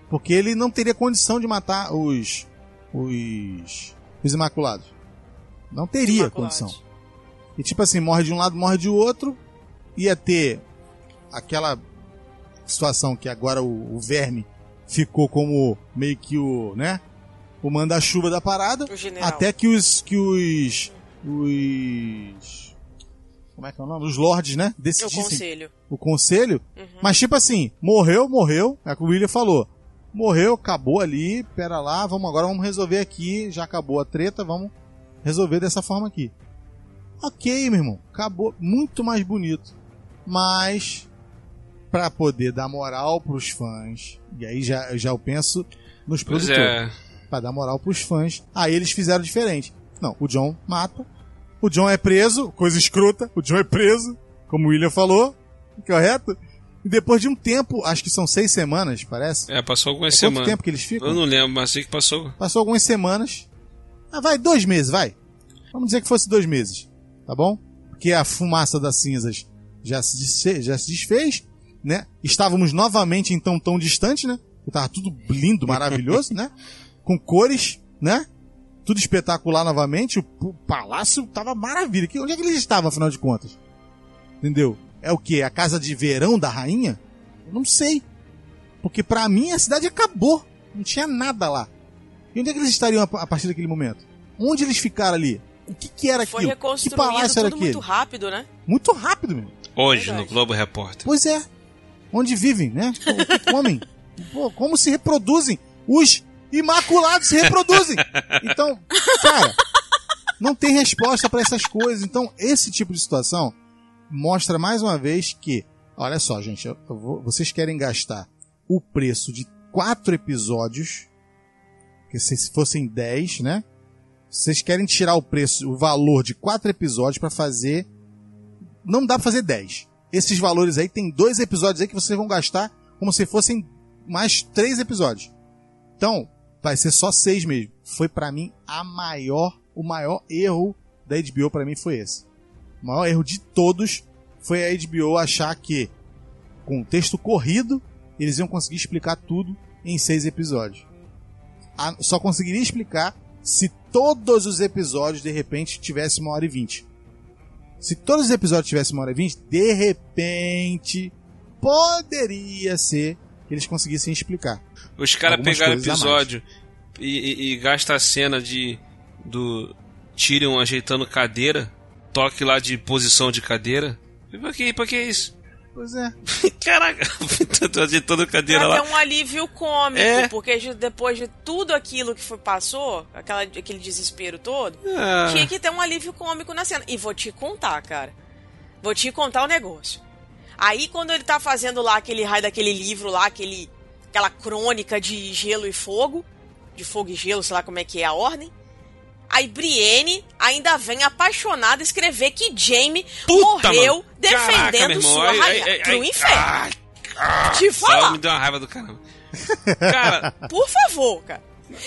Porque ele não teria condição de matar os. os. os Imaculados. Não teria Imaculados. condição. E tipo assim, morre de um lado, morre de outro. Ia ter aquela situação que agora o, o verme ficou como meio que o, né? O manda-chuva da parada. O. Até que os. que os. os. Como é que é o nome? Os lords, né? Decidissem conselho. o conselho. Uhum. Mas tipo assim, morreu, morreu. É o que o William falou. Morreu, acabou ali, pera lá, vamos agora vamos resolver aqui, já acabou a treta, vamos resolver dessa forma aqui. Ok, meu irmão, acabou muito mais bonito. Mas pra poder dar moral pros fãs, e aí já, já eu penso nos Pois produtores é. pra dar moral pros fãs. Aí eles fizeram diferente. Não, o John mata. O John é preso, coisa escrota. O John é preso, como o William falou, correto? E depois de um tempo, acho que são seis semanas, parece. É, passou algumas É quanto semanas. tempo que eles ficam? Eu não lembro, mas sei que passou. Passou algumas semanas. Ah, vai, dois meses, vai. Vamos dizer que fosse dois meses, tá bom? Porque a fumaça das cinzas já se, desfe- já se desfez, né? Estávamos novamente então tão distante, né? Porque Tava tudo lindo, maravilhoso, né? Com cores, né? Tudo espetacular novamente. O, o palácio tava maravilha. Que- Onde é que eles estavam, afinal de contas? Entendeu? É o quê? A casa de verão da rainha? Eu não sei. Porque pra mim a cidade acabou. Não tinha nada lá. E onde é que eles estariam a partir daquele momento? Onde eles ficaram ali? O que, que era Foi aquilo? Que reconstruído palácio era tudo aquele? muito rápido, né? Muito rápido, meu. Hoje, Verdade. no Globo Repórter. Pois é. Onde vivem, né? O que comem? Pô, como se reproduzem? Os imaculados se reproduzem. Então, cara, não tem resposta pra essas coisas. Então, esse tipo de situação mostra mais uma vez que, olha só, gente, eu- eu vou- vocês querem gastar o preço de quatro episódios, que se fossem 10, né? Vocês querem tirar o preço, o valor de quatro episódios pra fazer não dá pra fazer 10. Esses valores aí, tem dois episódios aí que vocês vão gastar como se fossem mais três episódios. Então, vai ser só seis mesmo. Foi pra mim a maior, o maior erro da HBO pra mim foi esse. O maior erro de todos foi a HBO achar que com o texto corrido eles iam conseguir explicar tudo em seis episódios. A- só conseguiria explicar se todos os episódios de repente tivessem uma hora e vinte. Se todos os episódios tivessem uma hora e vinte, de repente poderia ser que eles conseguissem explicar. Os caras pegaram mais. episódio e, e, e gastam a cena de. do Tyrion ajeitando cadeira, toque lá de posição de cadeira. E pra que, pra que isso? Pois é. Caraca, tô ajeitando cadeira lá. ter um alívio cômico, É. porque de- depois de tudo aquilo que foi, passou, aquela, aquele desespero todo, Ah, tinha que ter um alívio cômico na cena. E vou te contar, cara. Vou te contar o negócio. Aí quando ele tá fazendo lá aquele raio daquele livro lá, aquele, aquela crônica de gelo e fogo, de fogo e gelo, sei lá como é que é a ordem. Aí Brienne ainda vem apaixonada escrever que Jaime Puta, morreu mano. Caraca, defendendo irmão. sua Ai, rainha ai, ai, pro inferno. Ai, ah, Te só falar. me deu uma raiva do caramba. Cara, Por favor, cara.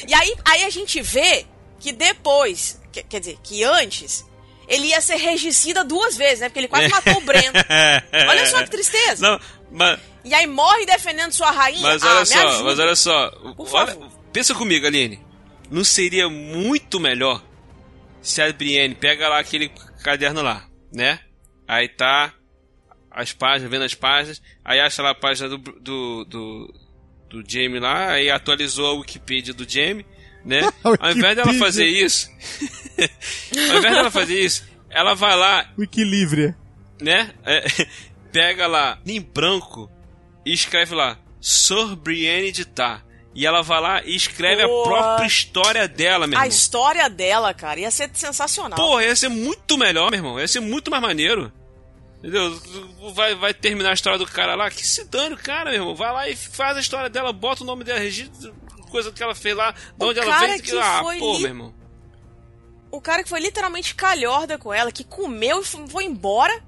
E aí, aí a gente vê que depois, que- quer dizer, que antes, ele ia ser regicida duas vezes, né? Porque ele quase matou o Breno. Olha só que tristeza. Não, mas, E aí morre defendendo sua rainha. mas ah, olha me só, mas olha só. Por Olha, favor. pensa comigo, Aline. Não seria muito melhor se a Brienne pega lá aquele caderno lá, né? Aí tá as páginas, vendo as páginas, aí acha lá a página do, do, do, do Jamie lá, aí atualizou a Wikipedia do Jamie, né? Ao invés dela fazer isso, ao invés dela fazer isso, ela vai lá, Wikilivre. né? é, pega lá em branco e escreve lá Sor Brienne de Tar. E ela vai lá e escreve Boa. a própria história dela, meu A irmão. história dela, cara, ia ser sensacional. Porra, ia ser muito melhor, meu irmão. Ia ser muito mais maneiro. Entendeu? Vai, vai terminar a história do cara lá. Que se dane o cara, meu irmão. Vai lá e faz a história dela, bota o nome dela, registra coisa que ela fez lá, de onde ela veio. que ah, pô, li- meu irmão. O cara que foi literalmente calhorda com ela, que comeu e foi embora.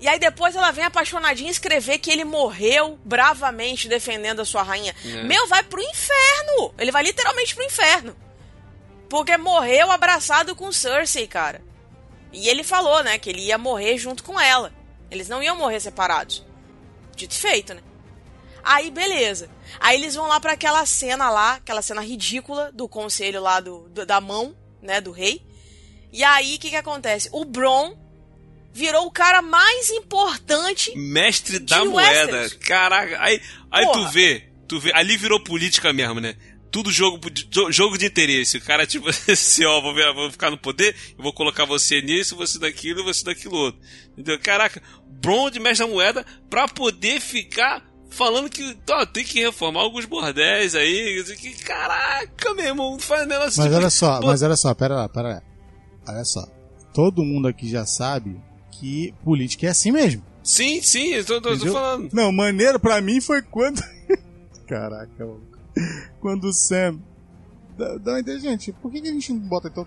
E aí depois ela vem apaixonadinha escrever que ele morreu bravamente defendendo a sua rainha. É. Meu, vai pro inferno! Ele vai literalmente pro inferno. Porque morreu abraçado com Cersei, cara. E ele falou, né, que ele ia morrer junto com ela. Eles não iam morrer separados. Dito e feito, né? Aí, beleza. Aí eles vão lá pra aquela cena lá, aquela cena ridícula do conselho lá do, do- da mão, né, do rei. E aí, o que que acontece? O Bron virou o cara mais importante. Mestre da De moeda. Westeros. Caraca, aí, aí tu vê, tu vê, ali virou política mesmo, né? Tudo jogo, de- jogo de interesse. O cara, tipo, assim, ó, vou, ver- vou ficar no poder, eu vou colocar você nisso, você daquilo você daquilo outro. Entendeu? Caraca, Bron de mestre da moeda pra poder ficar falando que ó, tem que reformar alguns bordéis aí. Que, caraca, meu irmão, não faz negócio Mas tipo- olha só, Pô, mas olha só, pera lá, pera lá. Olha só. Todo mundo aqui já sabe que política é assim mesmo. Sim, sim, eu tô, tô- tô falando. Não, maneiro pra mim foi quando. Caraca, mano. Quando o Sam. Dá, dá uma ideia, gente, por que, que a gente não bota então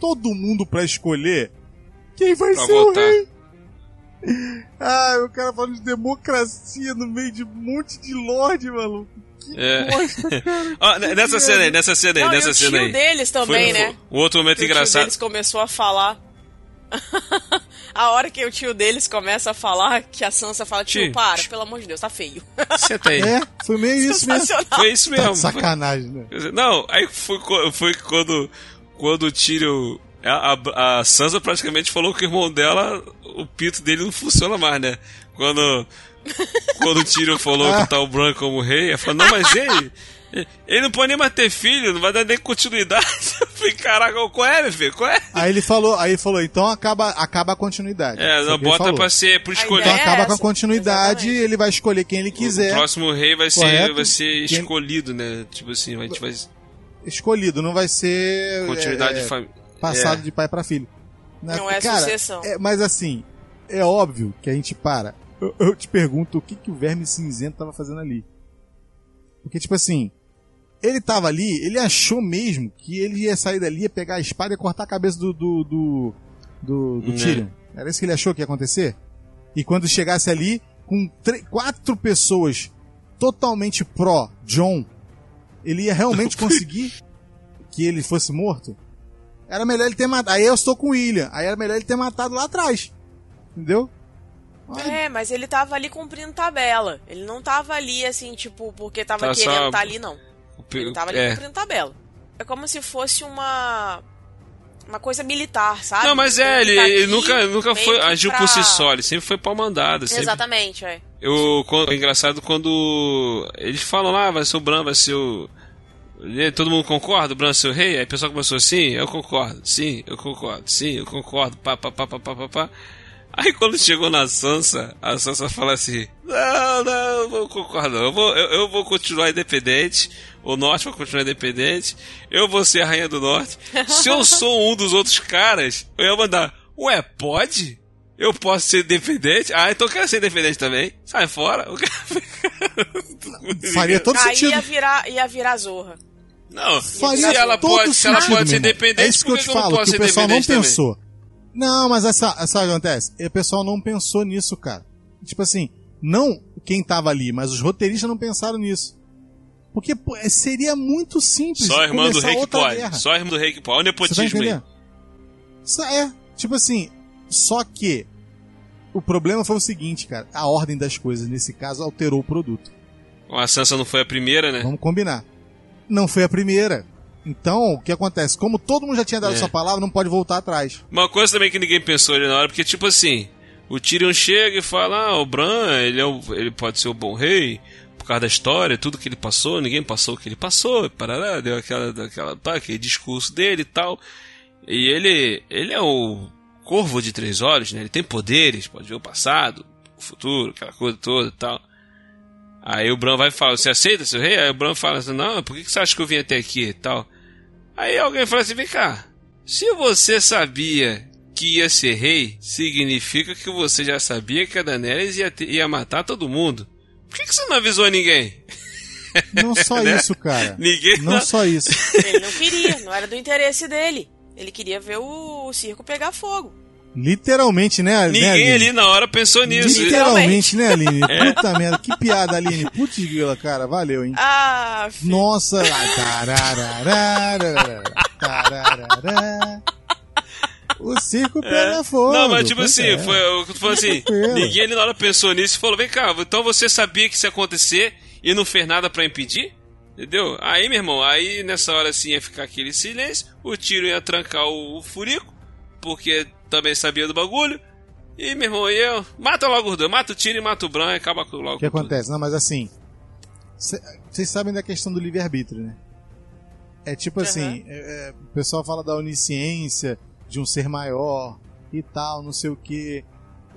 todo mundo pra escolher quem vai Pra ser votar. o rei? Ah, o cara falando de democracia no meio de um monte de lorde, maluco. Que É. bosta, cara. N- nessa cena aí, nessa cena aí, Não, e nessa o cena tio aí. deles também, Foi- né? Um outro momento o tio engraçado. deles começou a falar. a hora que o tio deles começa a falar, que a Sansa fala, tio, Tio. para, pelo amor de Deus, tá feio. Senta aí. É, foi meio isso mesmo. Foi isso Tá mesmo. de sacanagem, né? Não, aí foi, foi quando, quando o Tyrion. A, a, a Sansa praticamente falou que o irmão dela, o pito dele não funciona mais, né? Quando, quando o Tyrion falou que tá o Bran como rei, ela falou, não, mas ele. Ele não pode nem mais ter filho, não vai dar nem continuidade. Eu falei, caraca, qual é, meu filho? Qual é? Aí ele falou, aí ele falou, então acaba, acaba a continuidade. É, não o ele bota pra ser pro escolher. Então ideia é acaba com a continuidade, exatamente. ele vai escolher quem ele O quiser. próximo rei vai ser, vai ser Quem- escolhido, né? Tipo assim, a gente vai. Escolhido, não vai ser Continuidade é, de família. passado É. de pai pra filho. Né? Não é Cara, sucessão. é- mas assim, é óbvio que a gente para. Eu, eu te pergunto o que, que o verme cinzento tava fazendo ali. Porque, tipo assim, ele tava ali, ele achou mesmo que ele ia sair dali, ia pegar a espada e cortar a cabeça do. do. do, do, do Né. Tyrion. Era isso que ele achou que ia acontecer? E quando chegasse ali, com quatro pessoas totalmente pró-John, ele ia realmente conseguir que ele fosse morto? Era melhor ele ter matado. Aí eu estou com o William. Aí era melhor ele ter matado lá atrás. Entendeu? É, mas ele tava ali cumprindo tabela. Ele não tava ali, assim, tipo, porque tava Tá querendo só- estar ali, não. Ele tava ali é. cumprindo tabela. É como se fosse uma. Uma coisa militar, sabe? Não, mas é, ele, tá ele nunca, nunca foi, agiu pra- por si só, ele sempre foi pau mandado. Sempre, Exatamente, é. eu, quando, é engraçado quando eles falam lá, vai ser o Bran, vai ser o. Todo mundo concorda? O Bran ser o rei? Aí o pessoal começou assim, eu concordo, sim, eu concordo, sim, eu concordo, pá, pá, pá, pá, pá, pá, pá. Aí quando chegou na Sansa, a Sansa fala assim: Não, não, eu não concordo. Eu vou, eu, eu vou continuar independente. O Norte vai continuar independente. Eu vou ser a Rainha do Norte. Se eu sou um dos outros caras, eu ia mandar: Ué, pode? Eu posso ser independente? Ah, então eu quero ser independente também. Sai fora. Eu quero- Faria todo Aí sentido. ia virar, ia virar zorra. Não, Faria se ela todo pode, se ela pode ser independente, É isso que eu te eu não falo, posso que o ser pessoal não independente pensou. Não, mas essa, essa acontece. O pessoal não pensou nisso, cara. Tipo assim, não quem tava ali, mas os roteiristas não pensaram nisso. Porque pô, seria muito simples Só a irmã do rei que pode. guerra. Só a irmã do rei que pode. Olha o tá nepotismo aí. entendendo? Isso é, tipo assim, só que o problema foi o seguinte, cara, a ordem das coisas nesse caso alterou o produto. A Sansa não foi a primeira, né? Vamos combinar. Não foi a primeira. Então, o que acontece? Como todo mundo já tinha dado É. sua palavra, não pode voltar atrás. Uma coisa também que ninguém pensou ali na hora, porque tipo assim, o Tyrion chega e fala, ah, o Bran, ele, é o- ele pode ser o bom rei, causa da história, tudo que ele passou, ninguém passou o que ele passou, parará, deu aquela, aquela, tá, aquele discurso dele e tal. E ele, ele é o corvo de três olhos, né? Ele tem poderes, pode ver o passado, o futuro, aquela coisa toda e tal. Aí o Bran vai falar, você aceita, seu rei? Aí o Bran fala assim, não, por que você acha que eu vim até aqui e tal? Aí alguém fala assim, vem cá, se você sabia que ia ser rei, significa que você já sabia que a Daenerys ia, ter, ia matar todo mundo. Por que, que você não avisou ninguém? Não só Né? isso, cara. Ninguém Não não- só isso. Ele não queria, não era do interesse dele. Ele queria ver o, o circo pegar fogo. Literalmente, né, né Ninguém Aline? ali na hora pensou nisso. Literalmente, né, Aline? Puta merda, que piada, Aline. Putz, grila, cara, valeu, hein? Ah, filho. Nossa, tarararara, tararara. O circo pega fogo. Não, mas tipo assim, é. foi falou assim, ninguém ali na hora pensou nisso e falou, vem cá, então você sabia que isso ia acontecer e não fez nada pra impedir? Entendeu? Aí, meu irmão, aí nessa hora assim ia ficar aquele silêncio, o tiro ia trancar o, o furico, porque também sabia do bagulho, e meu irmão, ia, mata logo os dois, mata o tiro e mata o Bran e acaba com logo O que com tudo. acontece? Não, mas assim, cê- vocês sabem da questão do livre-arbítrio, né? É tipo assim, é- é, o pessoal fala da onisciência, de um ser maior e tal, não sei o que.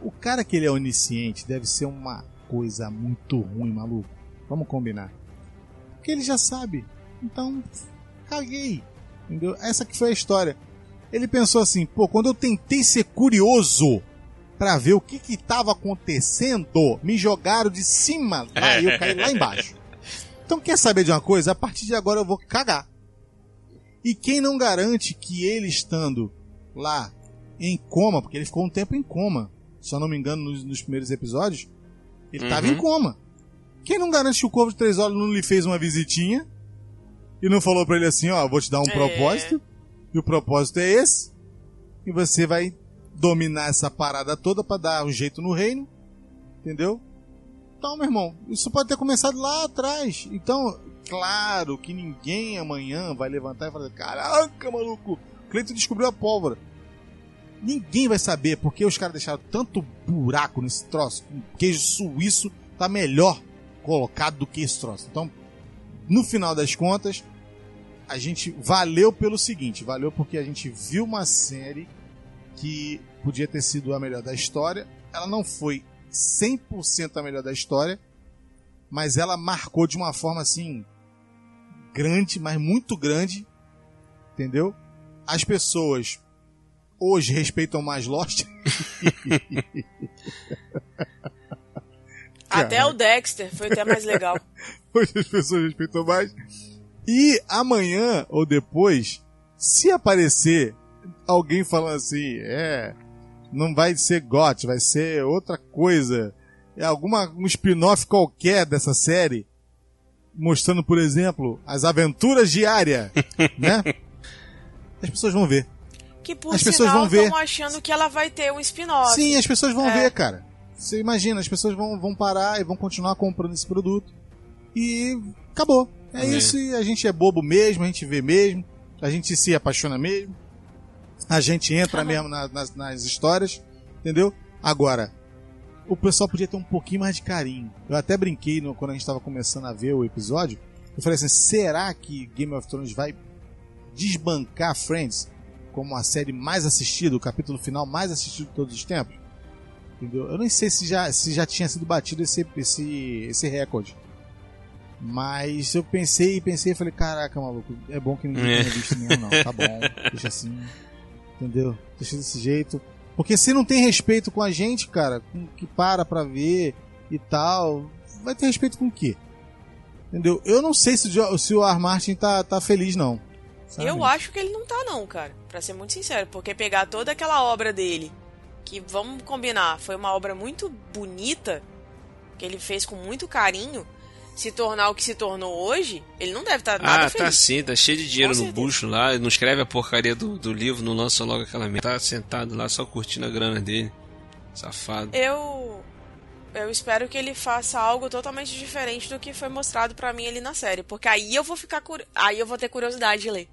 O cara que ele é onisciente deve ser uma coisa muito ruim, maluco. Vamos combinar. Porque ele já sabe. Então, caguei. Entendeu? Essa que foi a história. Ele pensou assim, pô, quando eu tentei ser curioso pra ver o que que tava acontecendo, me jogaram de cima lá e eu caí lá embaixo. Então quer saber de uma coisa? A partir de agora eu vou cagar. E quem não garante que ele estando lá em coma, porque ele ficou um tempo em coma, se eu não me engano, nos, nos primeiros episódios, ele estava Uhum. em coma. Quem não garante que o Corvo de Três Olhos não lhe fez uma visitinha e não falou pra ele assim, ó, vou te dar um É. propósito, e o propósito é esse, e você vai dominar essa parada toda pra dar um jeito no reino, entendeu? Então, meu irmão, isso pode ter começado lá atrás. Então, claro que ninguém amanhã vai levantar e falar: Caraca, maluco, Cleiton descobriu a pólvora. Ninguém vai saber porque os caras deixaram tanto buraco nesse troço. O queijo suíço tá melhor colocado do que esse troço. Então, no final das contas, a gente valeu pelo seguinte: valeu porque a gente viu uma série que podia ter sido a melhor da história. Ela não foi 100% a melhor da história, mas ela marcou de uma forma assim grande, mas muito grande, entendeu? As pessoas hoje respeitam mais Lost. Até o Dexter foi até mais legal. Hoje as pessoas respeitam mais. E amanhã ou depois, se aparecer alguém falando assim, é, não vai ser GOT, vai ser outra coisa, é alguma um spin-off qualquer dessa série, mostrando, por exemplo, as aventuras diárias, né? As pessoas vão ver. Que por As pessoas sinal vão ver. estão achando que ela vai ter um spin-off. Sim, as pessoas vão É. ver, cara. Você imagina, as pessoas vão, vão parar e vão continuar comprando esse produto. E acabou. É, É. isso, e a gente é bobo mesmo, a gente vê mesmo, a gente se apaixona mesmo, a gente entra Aham. mesmo na- nas, nas histórias, entendeu? Agora, o pessoal podia ter um pouquinho mais de carinho. Eu até brinquei no- quando a gente estava começando a ver o episódio. Eu falei assim: será que Game of Thrones vai desbancar Friends como a série mais assistida, o capítulo final mais assistido de todos os tempos? Entendeu? Eu nem sei se já, se já tinha sido batido esse, esse, esse recorde. Mas eu pensei e pensei e falei, caraca, maluco, é bom que ninguém É. tenha visto mesmo, não. Tá bom, deixa assim. Entendeu? Deixa desse jeito. Porque se não tem respeito com a gente, cara, com que para pra ver e tal, vai ter respeito com o quê? Entendeu? Eu não sei se o, se o R. Martin tá, tá feliz, não. Sabe? Eu acho que ele não tá, não, cara. Pra ser muito sincero. Porque pegar toda aquela obra dele, que vamos combinar, foi uma obra muito bonita, que ele fez com muito carinho, se tornar o que se tornou hoje, ele não deve estar nada Ah, feliz. tá sim, tá cheio de dinheiro no bucho lá, não escreve a porcaria do, do livro, não lança logo aquela merda. Tá sentado lá só curtindo a grana dele. Safado. Eu eu espero que ele faça algo totalmente diferente do que foi mostrado pra mim ali na série, porque aí eu vou ficar curi... aí eu vou ter curiosidade de ler.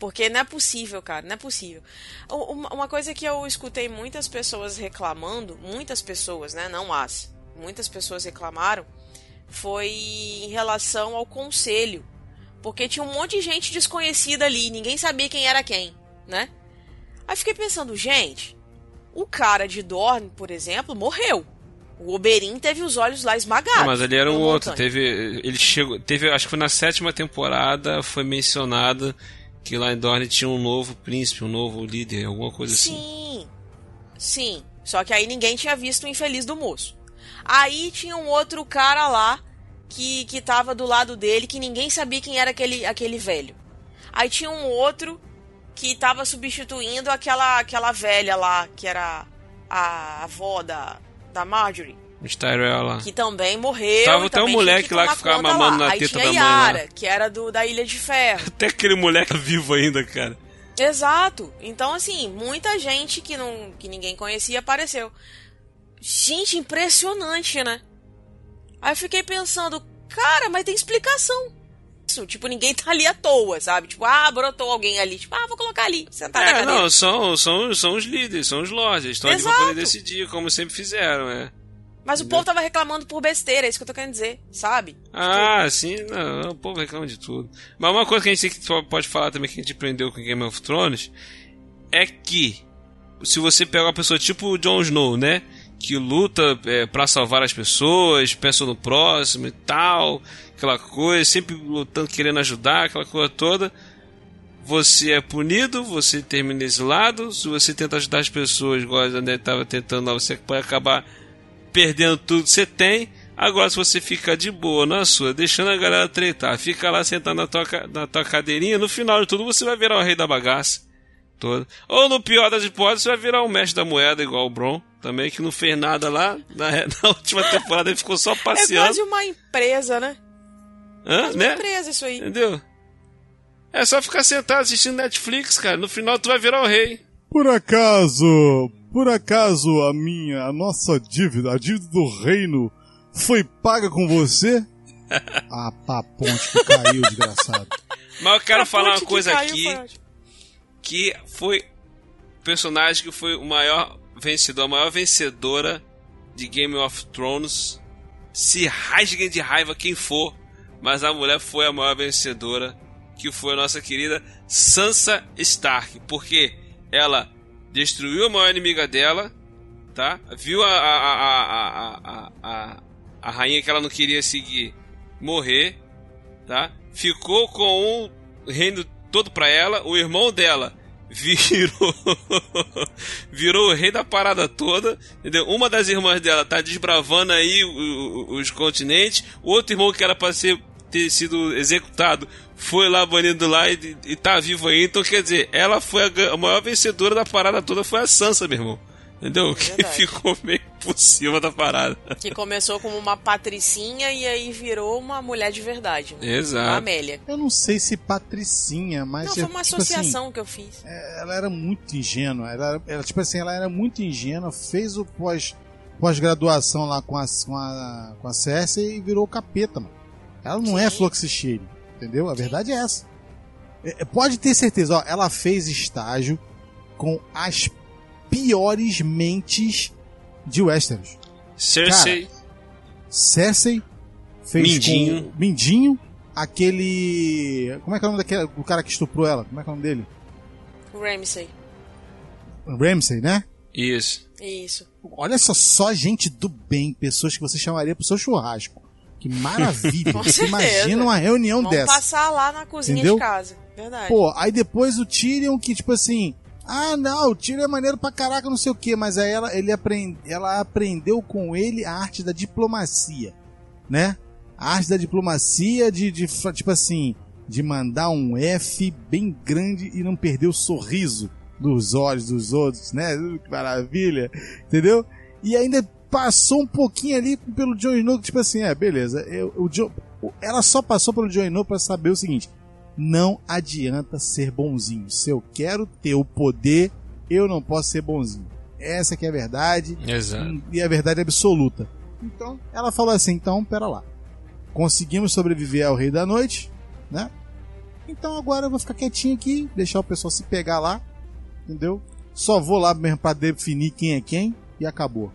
Porque não é possível, cara, não é possível. Uma coisa que eu escutei muitas pessoas reclamando, muitas pessoas, né, não as, muitas pessoas reclamaram, foi em relação ao conselho. Porque tinha um monte de gente desconhecida ali, ninguém sabia quem era quem, né? Aí fiquei pensando, gente, O cara de Dorne, por exemplo, morreu. O Oberyn teve os olhos lá esmagados. Não, mas ali era pela outro. montanha. Teve. Ele chegou. Teve. Acho que foi na sétima temporada. Foi mencionado que lá em Dorne tinha um novo príncipe, um novo líder, alguma coisa assim. Sim. Sim. Só que aí ninguém tinha visto o infeliz do moço. Aí tinha um outro cara lá que, que tava do lado dele, que ninguém sabia quem era aquele, aquele velho. Aí tinha um outro que tava substituindo aquela, aquela velha lá, que era a avó da, da Marjorie, Os Tyrell lá. que também morreu. Tava até um moleque lá que ficava mamando lá. na Aí teta tinha da mãe lá. Yara, que era do, da Ilha de Ferro. Até aquele moleque tá vivo ainda, cara. Exato. Então, assim, muita gente que, não, que ninguém conhecia apareceu. Gente, impressionante, né? Aí eu fiquei pensando, cara, mas tem explicação. Isso, tipo, ninguém tá ali à toa, sabe? Tipo, ah, brotou alguém ali. Tipo, ah, vou colocar ali, sentar na É, não, são, são, são os líderes, são os lords. Eles estão ali pra poder decidir, como sempre fizeram, é. Mas o povo tava reclamando por besteira, é isso que eu tô querendo dizer, sabe? Ah, sim, não, o povo reclama de tudo. Mas uma coisa que a gente pode falar também que a gente aprendeu com Game of Thrones é que se você pega uma pessoa tipo o Jon Snow, né? Que luta é, para salvar as pessoas, pensa no próximo e tal, aquela coisa, sempre lutando, querendo ajudar, aquela coisa toda. Você é punido, você termina exilado. Se você tenta ajudar as pessoas, igual a André estava tentando lá, você pode acabar perdendo tudo que você tem. Agora, se você fica de boa na sua, deixando a galera tretar, fica lá sentado na tua, na tua cadeirinha, no final de tudo você vai virar o rei da bagaça toda. Ou no pior das hipóteses, você vai virar o mestre da moeda, igual o Bron, também, que não fez nada lá. Na, na última temporada ele ficou só É passeando. quase uma empresa, né? Hã? Quase uma né? empresa isso aí. Entendeu? É só ficar sentado assistindo Netflix, cara. No final tu vai virar o rei. Por acaso, por acaso a minha, a nossa dívida, a dívida do reino, foi paga com você? ah, pá, ponte que caiu, desgraçado. Mas eu quero A falar uma que coisa caiu aqui. foi ótimo. que foi o personagem que foi o maior vencedor, a maior vencedora de Game of Thrones. Se rasguem de raiva quem for, mas a mulher foi a maior vencedora, que foi a nossa querida Sansa Stark, porque ela destruiu a maior inimiga dela, tá? Viu a, a, a, a, a, rainha que ela não queria seguir morrer, tá? Ficou com o reino todo pra ela, o irmão dela virou virou o rei da parada toda, entendeu? Uma das irmãs dela tá desbravando aí o- o- os continentes, o outro irmão que era pra ser ter sido executado foi lá banido lá e, e tá vivo aí, então quer dizer, ela foi a, a maior vencedora da parada toda foi a Sansa, meu irmão. Entendeu? Que Verdade. ficou meio por cima da parada. Que começou como uma patricinha e aí virou uma mulher de verdade. Né? Uma Exato. Amélia. Eu não sei se Patricinha, mas. Não, foi uma tipo assim, associação que eu fiz. ela era muito ingênua. Ela, era- ela, tipo assim, ela era muito ingênua, fez o pós, pós-graduação lá com a, com, a, com a Cersei e virou capeta, mano. Ela não é Sim. Fluxicheire, entendeu? A verdade é essa. É, é, pode ter certeza, ó, ela fez estágio com as piores mentes de Westeros. Cersei, Cersei fez Mindinho. com Mindinho, aquele. Como é que é o nome daquele o cara que estuprou ela? Como é que é o nome dele? Ramsey. Ramsey, né? isso. Isso. Olha só, só gente do bem, pessoas que você chamaria pro seu churrasco. Que maravilha. Você imagina uma reunião Vamos dessa. passar lá na cozinha Entendeu? de casa. Verdade. Pô, aí depois o Tyrion que, tipo assim, ah, não, o Tyrion é maneiro pra caraca, não sei o que, mas aí ela, ele aprende, ela aprendeu com ele a arte da diplomacia, né? A arte da diplomacia de, de tipo assim, de mandar um F bem grande e não perder o sorriso dos olhos dos outros, né? Uh, Que maravilha, entendeu? E ainda passou um pouquinho ali pelo Jon Snow, tipo assim, é, beleza, eu, o o- ela só passou pelo Jon Snow pra saber o seguinte, não adianta ser bonzinho. Se eu quero ter o poder, eu não posso ser bonzinho. Essa que é a verdade Exato. e a verdade absoluta. Então, ela falou assim: então, pera lá. Conseguimos sobreviver ao Rei da Noite, né? Então agora eu vou ficar quietinho aqui, deixar o pessoal se pegar lá, entendeu? Só vou lá mesmo pra definir quem é quem e acabou.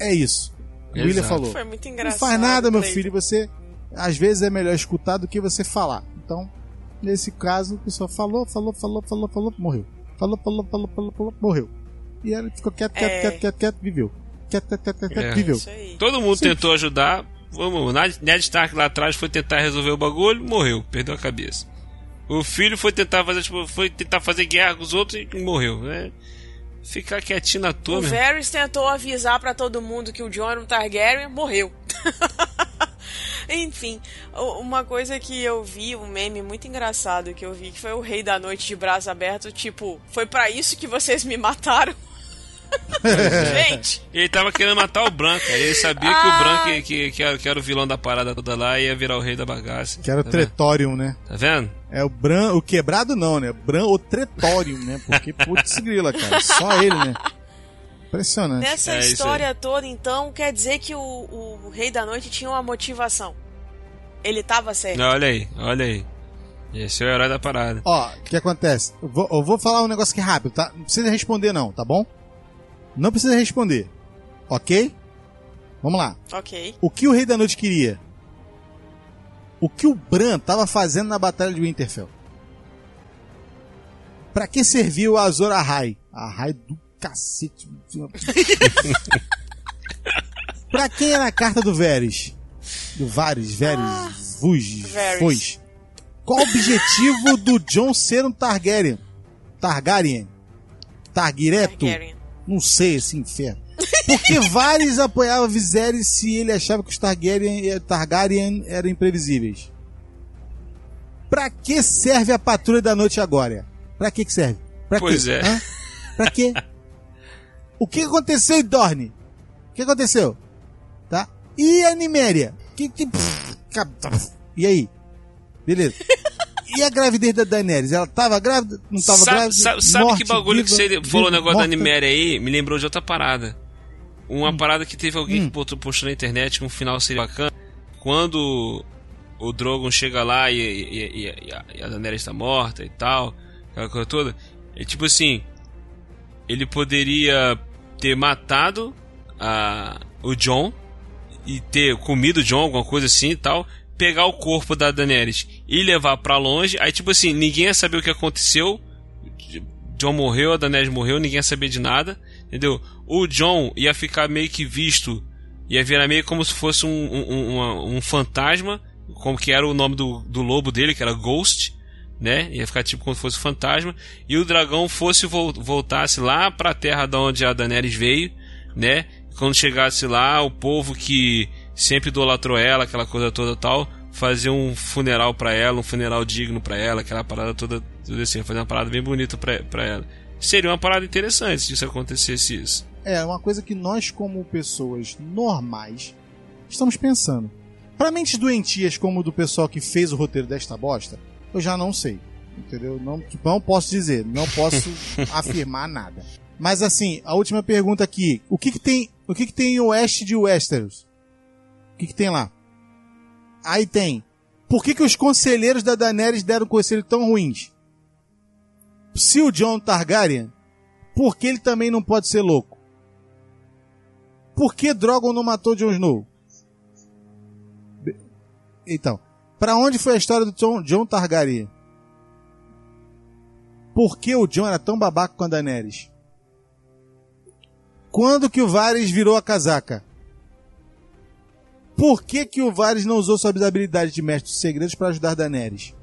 É isso. O William falou. Foi muito Não engraçado. faz nada, meu filho. Você, às vezes, é melhor escutar do que você falar. Então, nesse caso, a pessoa falou, falou, falou, falou, falou, morreu. Falou, falou, falou, falou, falou, morreu. E ele ficou quieto, quieto, É. quieto, quieto, quieto, viveu. Quieto, quieto, quieto, quieto, É. viveu. Isso aí. Todo mundo Simples. tentou ajudar. Vamos, Ned Stark lá atrás foi tentar resolver o bagulho, morreu, perdeu a cabeça. O filho foi tentar fazer, tipo, foi tentar fazer guerra com os outros e morreu, né? Ficar quietinho na toa, O? Varys tentou avisar pra todo mundo que o Jon Targaryen morreu. Enfim, uma coisa que eu vi, um meme muito engraçado que eu vi, que foi o Rei da Noite de braço aberto, tipo, foi pra isso que vocês me mataram? Gente, Ele tava querendo matar o Branco, aí ele sabia que Ah. o Branco, que, que, era, que era o vilão da parada toda lá, ia virar o rei da bagaça. Que era o tá vendo? Tretorium, né? Tá vendo? É o Bran, o quebrado não, né? Bran, o Tretorium, né? Porque, putz, grila, cara. Só ele, né? Impressionante. nessa É história toda, então, quer dizer que o, o Rei da Noite tinha uma motivação. Ele tava certo. Olha aí, olha aí. Esse é o herói da parada. Ó, o que acontece? Eu vou, eu vou falar um negócio aqui rápido, tá? Não precisa responder não, tá bom? Não precisa responder. Ok? Vamos lá. Ok. O que o Rei da Noite queria? O que o Bran tava fazendo na Batalha de Winterfell? Pra que serviu a Azor Ahai? Ahai do cacete. pra quem era a carta do Varys? Do Varys, Varys, Vuz, Varys. Foz. Qual o objetivo do Jon ser um Targaryen? Targaryen? Targireto? Targaryen. Não sei, esse inferno. Porque Varys apoiava Viserys se ele achava que os Targaryen, eh, Targaryen eram imprevisíveis. Pra que serve a Patrulha da Noite agora? Pra que que serve? Pra Pois quê? é. Hã? Pra quê? O que aconteceu em Dorne? O que aconteceu? Tá? E a Niméria? Que, que... E aí? Beleza. E a gravidez da Daenerys? Ela tava grávida? Não tava sabe, grávida? sabe, sabe Morte, que bagulho que viva, você falou o viva, negócio da morta? Animéria aí? Me lembrou de outra parada. Uma parada que teve alguém que botou, postou na internet que um final seria bacana. Quando o Drogon chega lá e, e, e- e a, e a Daenerys está morta e tal, aquela coisa toda. É tipo assim, ele poderia ter matado a, o John e ter comido o John, alguma coisa assim e tal, pegar o corpo da Daenerys e levar pra longe. Aí, tipo assim, ninguém ia saber o que aconteceu. John morreu, a Daenerys morreu, ninguém ia saber de nada, entendeu? O John ia ficar meio que visto, ia virar meio como se fosse um, um, uma- um fantasma, como que era o nome do, do lobo dele, que era Ghost, né? Ia ficar tipo como se fosse um fantasma. E o dragão fosse vol- voltasse lá pra terra da onde a Daenerys veio, né? Quando chegasse lá, o povo que sempre idolatrou ela, aquela coisa toda tal, fazer um funeral pra ela, um funeral digno pra ela, aquela parada toda, tudo assim, fazer uma parada bem bonita pra, pra ela. Seria uma parada interessante se isso acontecesse isso. É uma coisa que nós, como pessoas normais, estamos pensando. Para mentes doentias como o do pessoal que fez o roteiro desta bosta, eu já não sei. Entendeu? Não, tipo, não posso dizer, não posso afirmar nada. Mas assim, a última pergunta aqui: o que, que tem, o que, que tem em oeste de Westeros? O que, que tem lá? Aí tem. Por que, que os conselheiros da Daenerys deram conselhos tão ruins? Se o John Targaryen, por que ele também não pode ser louco? Por que Drogon não matou Jon Snow? Então, pra onde foi a história do John, Targaryen? Por que o John era tão babaca com a Daenerys? Quando que o Varys virou a casaca? Por que que o Varys não usou suas habilidades de mestre dos segredos para ajudar Daenerys?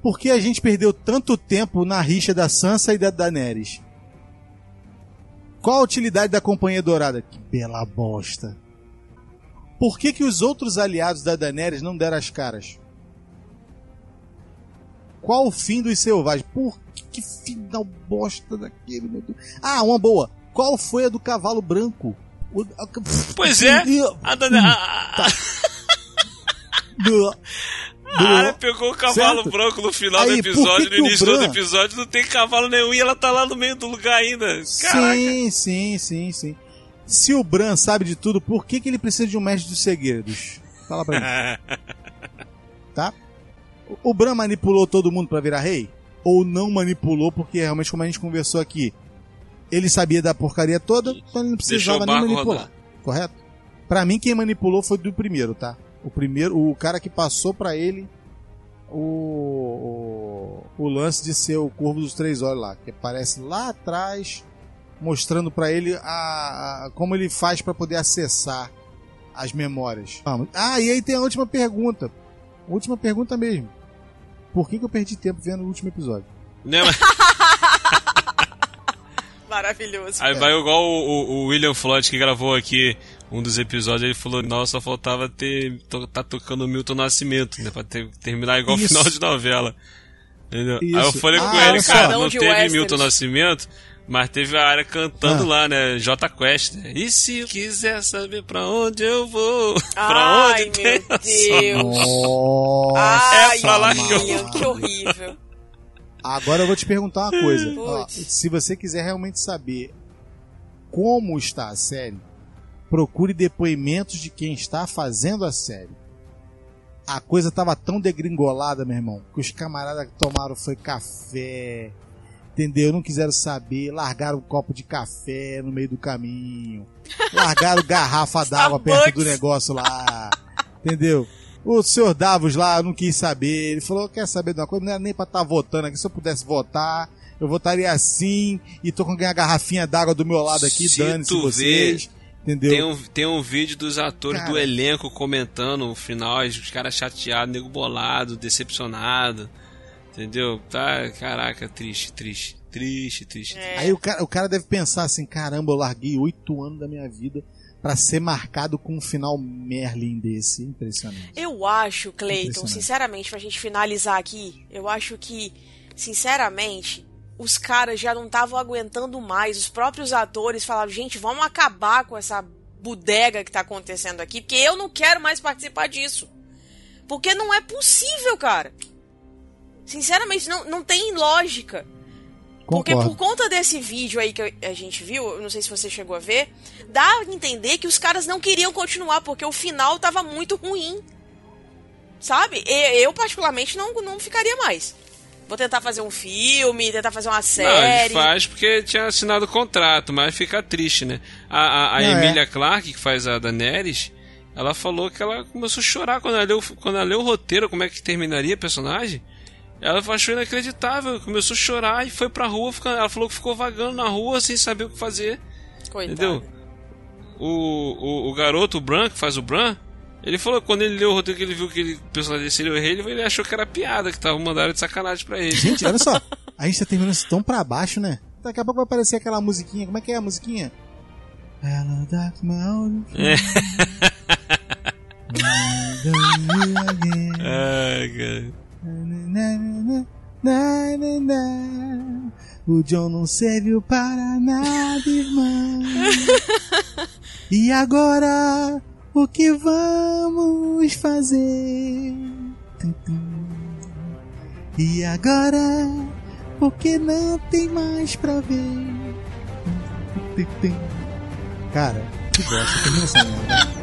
Por que a gente perdeu tanto tempo na rixa da Sansa e da Daenerys? Qual a utilidade da Companhia Dourada? Que bela bosta. Por que, que os outros aliados da Daenerys não deram as caras? Qual o fim dos selvagens? Por que, que final bosta daquele, meu Deus? Ah, uma boa. Qual foi a do cavalo branco? O- a- Pois é, a, Dane- a, a, Do- a Arya pegou o cavalo Certo? branco no final Aí, do episódio, que no que início do Bran- episódio, não tem cavalo nenhum e ela tá lá no meio do lugar ainda. Caraca. Sim, sim, sim, sim. Se o Bran sabe de tudo, por que, que ele precisa de um mestre dos segredos? Fala pra mim. tá? O- Bran manipulou todo mundo pra virar rei? Ou não manipulou, porque realmente, como a gente conversou aqui, ele sabia da porcaria toda, então ele não precisava nem manipular. rodar. Correto? Pra mim, quem manipulou foi do primeiro, tá? O primeiro, o cara que passou pra ele o, o, o lance de ser o Corvo dos Três Olhos lá, que aparece lá atrás, mostrando pra ele a, a- como ele faz pra poder acessar as memórias. Vamos. Ah, e aí tem a última pergunta. Última pergunta mesmo. Por que, que eu perdi tempo vendo o último episódio? Né, mas- Maravilhoso. Aí vai igual o, o- o William Floyd que gravou aqui um dos episódios, ele falou, nossa, só faltava ter to, tá tocando o Milton Nascimento, né? Pra ter- terminar igual Isso. final de novela. Entendeu? Isso. Aí eu falei com Ah, ele, olha só. cara, Não teve westerns. Milton Nascimento, mas teve a área cantando Ah. lá, né? J Quest. né? E se quiser saber pra onde eu vou? pra Ai, onde meu tem a Deus. Nossa, Ai, É pra lá que eu vou. que horrível. Agora eu vou te perguntar uma coisa. Ó, se você quiser realmente saber como está a série, procure depoimentos de quem está fazendo a série. A coisa tava tão degringolada, meu irmão, que os camaradas que tomaram foi café, entendeu? Não quiseram saber, largaram um copo de café no meio do caminho, largaram garrafa d'água perto do negócio lá, entendeu? O senhor Davos lá não quis saber, ele falou, quer saber de uma coisa? Não era nem pra estar votando aqui, se eu pudesse votar, eu votaria assim, e tô com a garrafinha d'água do meu lado aqui, Se dane-se tu vocês, entendeu? Tem um, tem um vídeo dos atores Cara. do elenco comentando o final, os caras chateados, nego bolado, decepcionado. Entendeu? Tá, caraca, triste, triste. Triste, triste. É. Aí o cara, o cara deve pensar assim: caramba, eu larguei oito anos da minha vida pra ser marcado com um final Merlin desse. Impressionante. Eu acho, Cleiton, Impressionante. sinceramente, pra gente finalizar aqui, eu acho que, sinceramente, os caras já não estavam aguentando mais. Os próprios atores falavam, gente, vamos acabar com essa bodega que tá acontecendo aqui, porque eu não quero mais participar disso. Porque não é possível, cara. Sinceramente, não, não tem lógica. Porque por conta desse vídeo aí que a gente viu, eu não sei se você chegou a ver, dá a entender que os caras não queriam continuar, porque o final tava muito ruim. Sabe? Eu, particularmente, não, não ficaria mais. Vou tentar fazer um filme, tentar fazer uma Não, série. gente faz porque tinha assinado o contrato, mas fica triste, né? A, a, a Não, é. Emília Clarke, que faz a Daenerys, ela falou que ela começou a chorar quando ela leu, quando ela leu o roteiro, como é que terminaria a personagem. Ela achou inacreditável, começou a chorar e foi pra rua. Ela falou que ficou vagando na rua sem saber o que fazer. Coitada. Entendeu? O, o, o garoto, o Bran, que faz o Bran, ele falou que quando ele leu o roteiro que ele viu que ele, o personagem seria o rei, ele, ele achou que era piada, que tava mandando de sacanagem pra ele. Gente, olha só. A gente tá terminando isso tão pra baixo, né? Daqui a pouco vai aparecer aquela musiquinha. Como é que é a musiquinha? Hello, dark friend. again. Ai, cara. Na, na, na, na, na. O John não serviu para nada, irmão. E agora, o que vamos fazer? E agora, o que não tem mais pra ver? Cara, que bosta, termina essa merda.